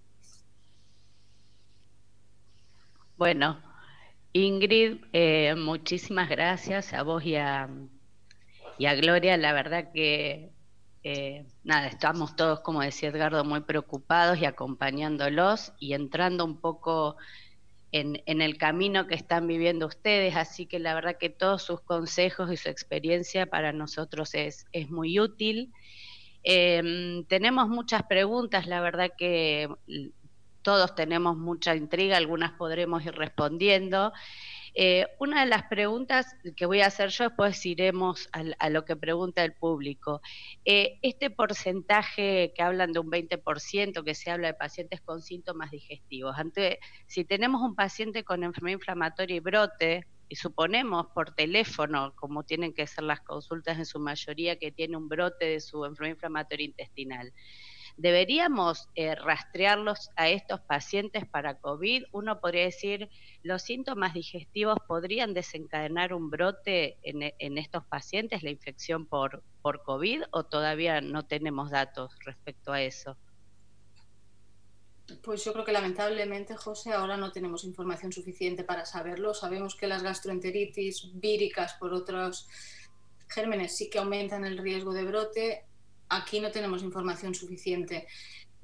Bueno, Ingrid, eh, muchísimas gracias a vos y a, y a Gloria. La verdad que, eh, nada, estamos todos, como decía Edgardo, muy preocupados y acompañándolos y entrando un poco en, el camino que están viviendo ustedes. Así que la verdad que todos sus consejos y su experiencia para nosotros es, es muy útil. Em, tenemos muchas preguntas, la verdad que todos tenemos mucha intriga, algunas podremos ir respondiendo. Eh, una de las preguntas que voy a hacer yo, después iremos a, lo que pregunta el público. Eh, este porcentaje que hablan de un 20%, que se habla de pacientes con síntomas digestivos, ante, si tenemos un paciente con enfermedad inflamatoria y brote, y suponemos por teléfono, como tienen que ser las consultas en su mayoría, que tiene un brote de su enfermedad inflamatoria intestinal. ¿Deberíamos eh, rastrearlos a estos pacientes para COVID? Uno podría decir, ¿los síntomas digestivos podrían desencadenar un brote en, estos pacientes, la infección por, por COVID, o todavía no tenemos datos respecto a eso? Pues yo creo que lamentablemente, José, ahora no tenemos información suficiente para saberlo. Sabemos que las gastroenteritis víricas por otros gérmenes sí que aumentan el riesgo de brote aquí no tenemos información suficiente.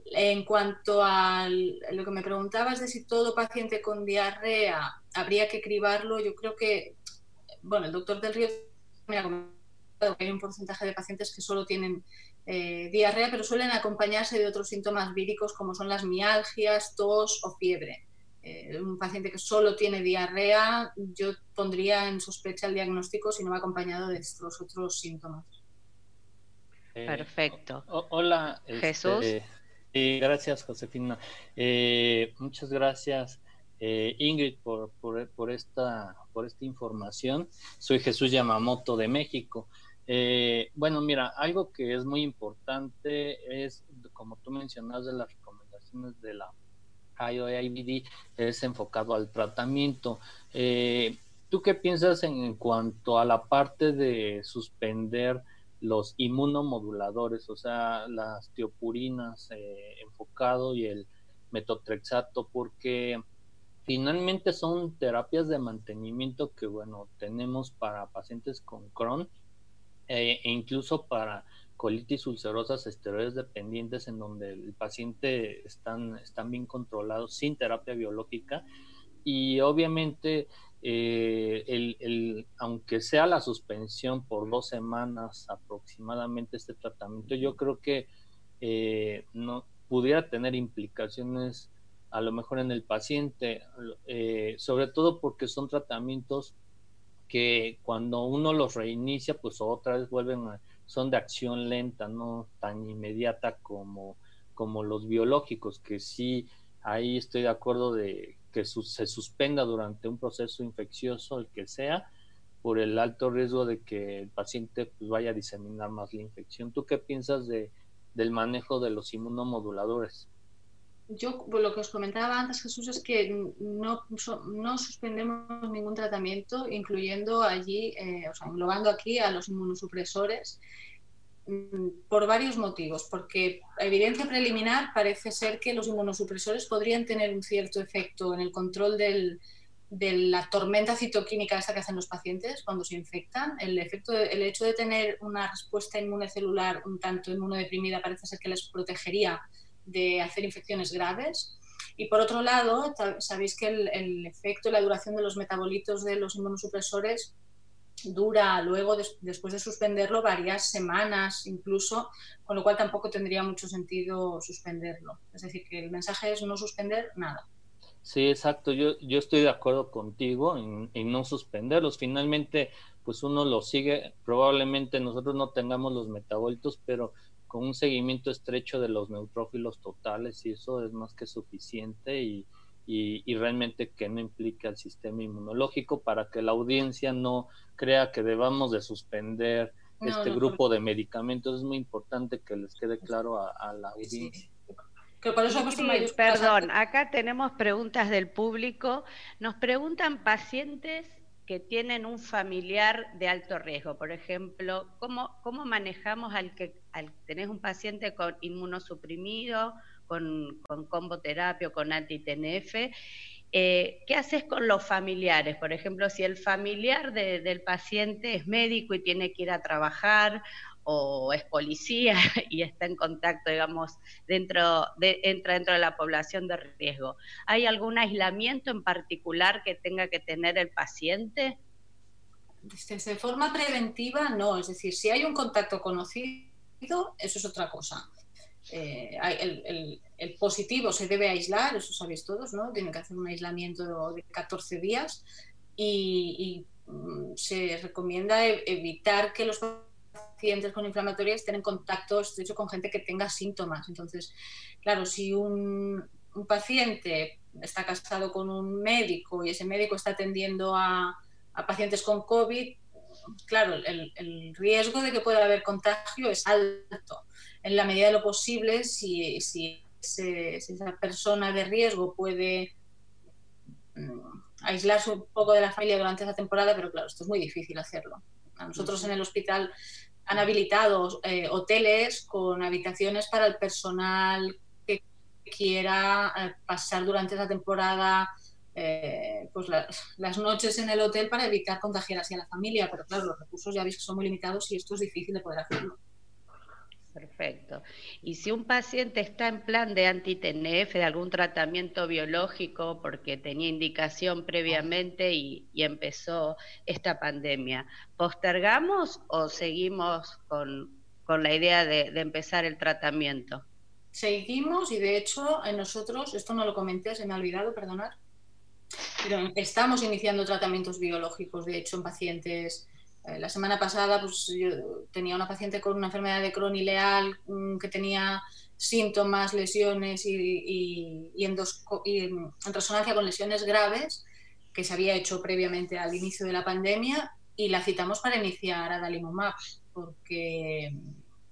En cuanto a lo que me preguntabas de si todo paciente con diarrea habría que cribarlo, yo creo que, bueno, el doctor del Río me ha comentado que hay un porcentaje de pacientes que solo tienen eh, diarrea, pero suelen acompañarse de otros síntomas víricos como son las mialgias, tos o fiebre. Eh, un paciente que solo tiene diarrea, yo pondría en sospecha el diagnóstico si no va acompañado de estos otros síntomas. Eh, Perfecto. hola. Este, Jesús. sí, gracias, Josefina. Eh, muchas gracias, eh, Ingrid, por, por, esta, por esta información. Soy Jesús Yamamoto de México. bueno, mira, algo que es muy importante es, como tú mencionas, de las recomendaciones de la IOIBD, es enfocado al tratamiento. ¿Tú qué piensas en cuanto a la parte de suspender los inmunomoduladores, o sea, las tiopurinas eh, enfocado y el metotrexato, porque finalmente son terapias de mantenimiento que, bueno, tenemos para pacientes con Crohn eh, e incluso para colitis ulcerosas esteroides dependientes en donde el paciente están, están bien controlados sin terapia biológica. Y obviamente eh, aunque sea la suspensión por dos semanas aproximadamente este tratamiento, yo creo que eh, no pudiera tener implicaciones a lo mejor en el paciente, eh, sobre todo porque son tratamientos que cuando uno los reinicia, pues otra vez vuelven a, son de acción lenta, no tan inmediata como, como los biológicos, que sí, ahí estoy de acuerdo de que se suspenda durante un proceso infeccioso, el que sea, por el alto riesgo de que el paciente pues, vaya a diseminar más la infección. ¿Tú qué piensas de, del manejo de los inmunomoduladores? Yo lo que os comentaba antes, Jesús, es que no, no suspendemos ningún tratamiento, incluyendo allí, eh, o sea, englobando aquí a los inmunosupresores, por varios motivos, porque evidencia preliminar parece ser que los inmunosupresores podrían tener un cierto efecto en el control de la tormenta citoquímica esta que hacen los pacientes cuando se infectan. El, efecto el hecho de tener una respuesta inmune celular un tanto inmunodeprimida parece ser que les protegería de hacer infecciones graves. Y por otro lado, sabéis que el, el efecto la duración de los metabolitos de los inmunosupresores dura luego, después de suspenderlo, varias semanas incluso, con lo cual tampoco tendría mucho sentido suspenderlo. Es decir, que el mensaje es no suspender nada. Sí, exacto. Yo, yo estoy de acuerdo contigo en, no suspenderlos. Finalmente, pues uno lo sigue. Probablemente nosotros no tengamos los metabolitos, pero con un seguimiento estrecho de los neutrófilos totales y eso es más que suficiente y, y, realmente que no implique al sistema inmunológico para que la audiencia no crea que debamos de suspender este grupo de medicamentos. Es muy importante que les quede claro a, la audiencia. perdón, acá tenemos preguntas del público. Nos preguntan pacientes que tienen un familiar de alto riesgo. Por ejemplo, ¿cómo, cómo manejamos al que al, tenés un paciente con inmunosuprimido con, con comboterapia o con anti-TNF. eh, ¿qué haces con los familiares? Por ejemplo, si el familiar del paciente es médico y tiene que ir a trabajar o es policía y está en contacto, digamos, dentro de, entra dentro de la población de riesgo. ¿Hay algún aislamiento en particular que tenga que tener el paciente? De forma preventiva, no. Es decir, si hay un contacto conocido, eso es otra cosa. Eh, el, positivo se debe aislar, eso sabéis todos, ¿no? Tiene que hacer un aislamiento de 14 días y, mm, se recomienda e, evitar que los pacientes con inflamatorias estén en contacto estrecho con gente que tenga síntomas. Entonces, claro, si un, paciente está casado con un médico y ese médico está atendiendo a, pacientes con COVID, claro, el, riesgo de que pueda haber contagio es alto. En la medida de lo posible, si, si, esa persona de riesgo puede mm, aislarse un poco de la familia durante esa temporada, pero claro, esto es muy difícil hacerlo. A nosotros en el hospital han habilitado eh, hoteles con habitaciones para el personal que quiera eh, pasar durante esa temporada eh, pues las noches en el hotel para evitar contagiar así a la familia. Pero claro, los recursos ya veis que son muy limitados y esto es difícil de poder hacerlo. Perfecto. Y si un paciente está en plan de anti-TNF, de algún tratamiento biológico, porque tenía indicación previamente y, empezó esta pandemia, ¿postergamos o seguimos con, la idea de, empezar el tratamiento? Seguimos y de hecho nosotros, esto no lo comenté, se me ha olvidado, perdonad, pero estamos iniciando tratamientos biológicos, de hecho, en pacientes la semana pasada pues, yo tenía una paciente con una enfermedad de Crohn ileal mm, que tenía síntomas, lesiones y, y, y, en, resonancia con lesiones graves que se había hecho previamente al inicio de la pandemia y la citamos para iniciar adalimumab porque,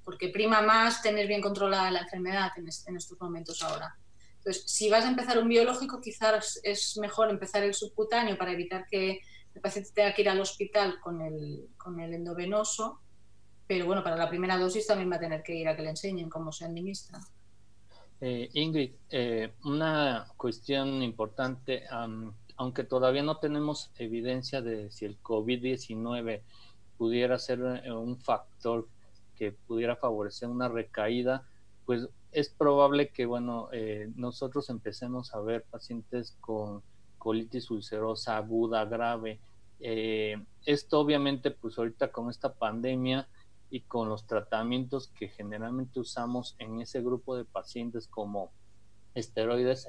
porque prima más tener bien controlada la enfermedad en, en estos momentos ahora. Entonces, si vas a empezar un biológico, quizás es mejor empezar el subcutáneo para evitar que el paciente tenga que ir al hospital con el, con el endovenoso, pero bueno, para la primera dosis también va a tener que ir a que le enseñen cómo se administra. Eh, Ingrid, eh, una cuestión importante, aunque todavía no tenemos evidencia de si el COVID-19 pudiera ser eh, un factor que pudiera favorecer una recaída, pues es probable que, bueno, nosotros empecemos a ver pacientes con colitis ulcerosa aguda grave. Eh, esto obviamente pues ahorita con esta pandemia y con los tratamientos que generalmente usamos en ese grupo de pacientes como esteroides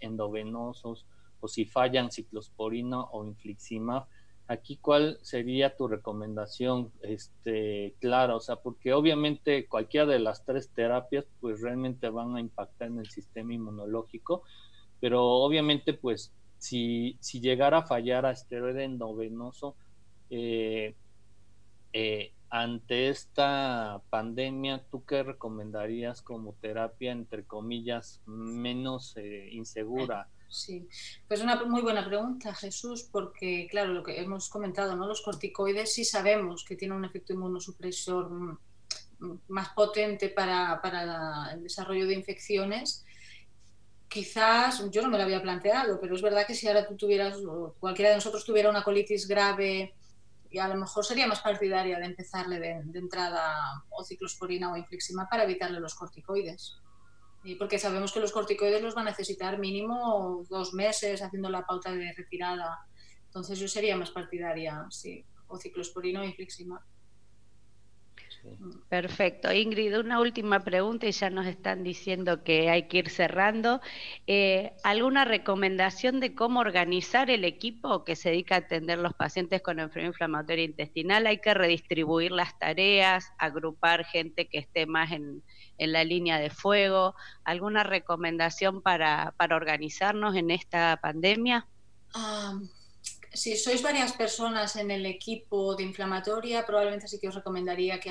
endovenosos o si fallan ciclosporina o infliximab, aquí cuál sería tu recomendación este clara, o sea, porque obviamente cualquiera de las tres terapias pues realmente van a impactar en el sistema inmunológico, pero obviamente pues si, si llegara a fallar a esteroide endovenoso, eh, eh, ante esta pandemia, ¿tú qué recomendarías como terapia, entre comillas, menos eh, insegura? Sí, pues una muy buena pregunta, Jesús, porque claro, lo que hemos comentado, ¿no? Los corticoides sí sabemos que tienen un efecto inmunosupresor mm, más potente para, para el desarrollo de infecciones quizás, yo no me lo había planteado, pero es verdad que si ahora tú tuvieras, o cualquiera de nosotros tuviera una colitis grave, y a lo mejor sería más partidaria de empezarle de, entrada o ciclosporina o infliximab para evitarle los corticoides. Porque sabemos que los corticoides los va a necesitar mínimo dos meses haciendo la pauta de retirada. Entonces yo sería más partidaria, sí, o ciclosporina o infliximab. Perfecto. Ingrid, una última pregunta y ya nos están diciendo que hay que ir cerrando. Eh, ¿Alguna recomendación de cómo organizar el equipo que se dedica a atender los pacientes con enfermedad inflamatoria intestinal? ¿Hay que redistribuir las tareas, agrupar gente que esté más en, la línea de fuego? ¿Alguna recomendación para, organizarnos en esta pandemia? Ah, si sois varias personas en el equipo de inflamatoria, probablemente sí que os recomendaría que,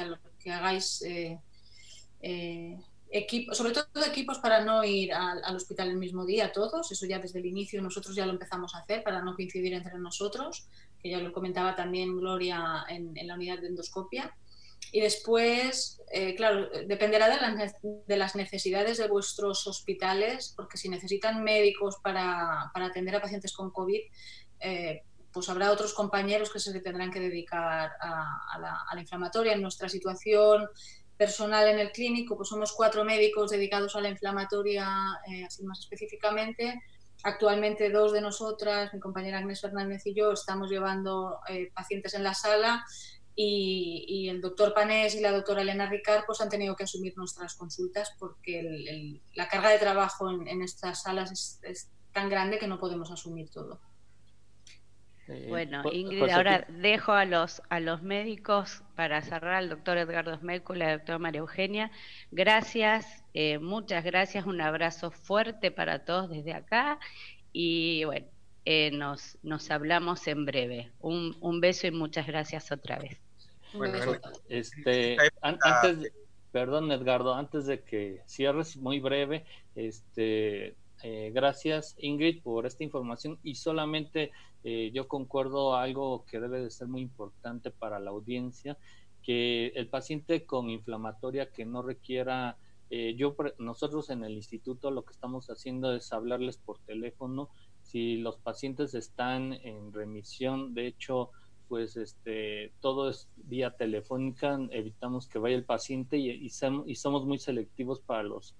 hagáis eh, eh, equipos, sobre todo equipos para no ir al, hospital el mismo día todos, eso ya desde el inicio nosotros ya lo empezamos a hacer para no coincidir entre nosotros, que ya lo comentaba también Gloria en, la unidad de endoscopia. y después, eh, claro, dependerá de las, necesidades de vuestros hospitales, porque si necesitan médicos para, atender a pacientes con COVID, eh, pues habrá otros compañeros que se tendrán que dedicar a, la, inflamatoria. En nuestra situación personal en el clínico, pues somos cuatro médicos dedicados a la inflamatoria, eh, así más específicamente. Actualmente dos de nosotras, mi compañera Agnes Fernández y yo, estamos llevando pacientes en la sala y, el doctor Panés y la doctora Elena Ricard pues han tenido que asumir nuestras consultas porque la carga de trabajo en, estas salas es, tan grande que no podemos asumir todo. Eh, bueno, Ingrid, ahora dejo a los, a los médicos para cerrar, al doctor Edgardo y la doctora María Eugenia. Gracias, eh, muchas gracias, un abrazo fuerte para todos desde acá y bueno, eh, nos, nos hablamos en breve. Un, un beso y muchas gracias otra vez. Bueno, este, antes, perdón Edgardo, antes de que cierres muy breve, este, eh, gracias Ingrid por esta información y solamente eh, yo concuerdo algo que debe de ser muy importante para la audiencia, que el paciente con inflamatoria que no requiera, eh, yo nosotros en el instituto lo que estamos haciendo es hablarles por teléfono. Si los pacientes están en remisión, de hecho pues este, todo es vía telefónica, evitamos que vaya el paciente y, somos muy selectivos para los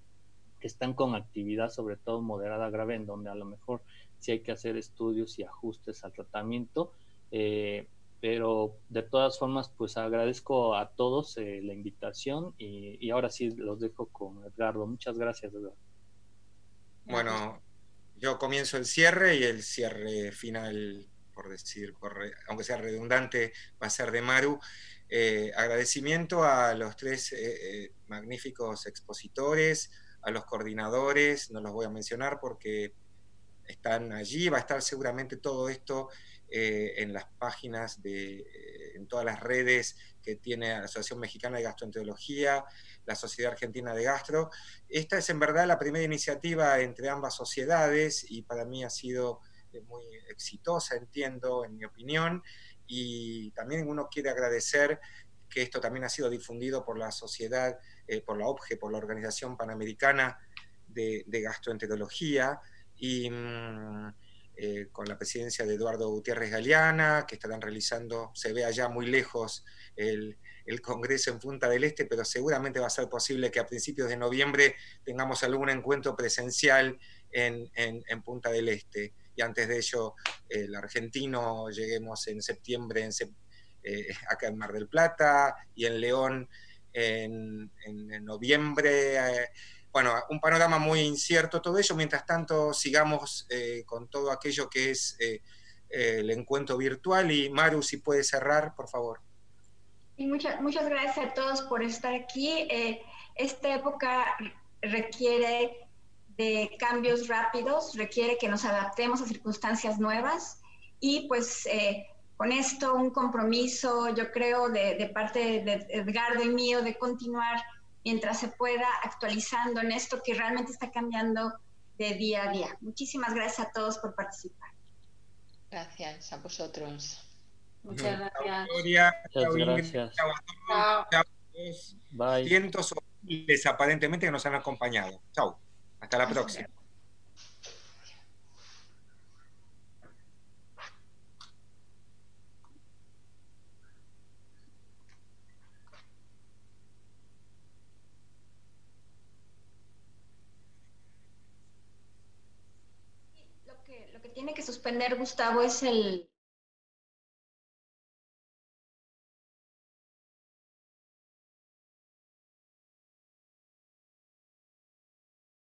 que están con actividad, sobre todo moderada grave, en donde a lo mejor sí hay que hacer estudios y ajustes al tratamiento. Eh, pero de todas formas, pues agradezco a todos eh, la invitación y, ahora sí los dejo con Edgardo. Muchas gracias, Edgardo. Bueno, yo comienzo el cierre y el cierre final por decir, aunque sea redundante, va a ser de Maru. Eh, agradecimiento a los tres magníficos expositores, a los coordinadores, no los voy a mencionar porque están allí, va a estar seguramente todo esto en las páginas de, en todas las redes que tiene la Asociación Mexicana de Gastroenterología, la Sociedad Argentina de Gastro. Esta es en verdad la primera iniciativa entre ambas sociedades y para mí ha sido muy exitosa, entiendo, en mi opinión, y también uno quiere agradecer que esto también ha sido difundido por la sociedad, eh, por la OPGE, por la Organización Panamericana de, Gastroenterología, y mm, eh, con la presidencia de Eduardo Gutiérrez Galeana, que estarán realizando, se ve allá muy lejos el, Congreso en Punta del Este, pero seguramente va a ser posible que a principios de noviembre tengamos algún encuentro presencial en, Punta del Este y antes de ello el argentino lleguemos en septiembre eh, acá en Mar del Plata y en León en, noviembre. Eh, bueno, un panorama muy incierto todo ello. Mientras tanto, sigamos eh, con todo aquello que es el encuentro virtual. Y Maru, si puede cerrar, por favor. Y muchas, muchas gracias a todos por estar aquí. esta época requiere de cambios rápidos, requiere que nos adaptemos a circunstancias nuevas y pues eh, con esto un compromiso, yo creo, de, parte de Edgardo y mío de continuar mientras se pueda actualizando en esto que realmente está cambiando de día a día. Muchísimas gracias a todos por participar. Gracias a vosotros. Muchas gracias. gracias. Bye. Cientos aparentemente que nos han acompañado. Chao. Hasta la próxima que, lo que tiene que suspender Gustavo es el,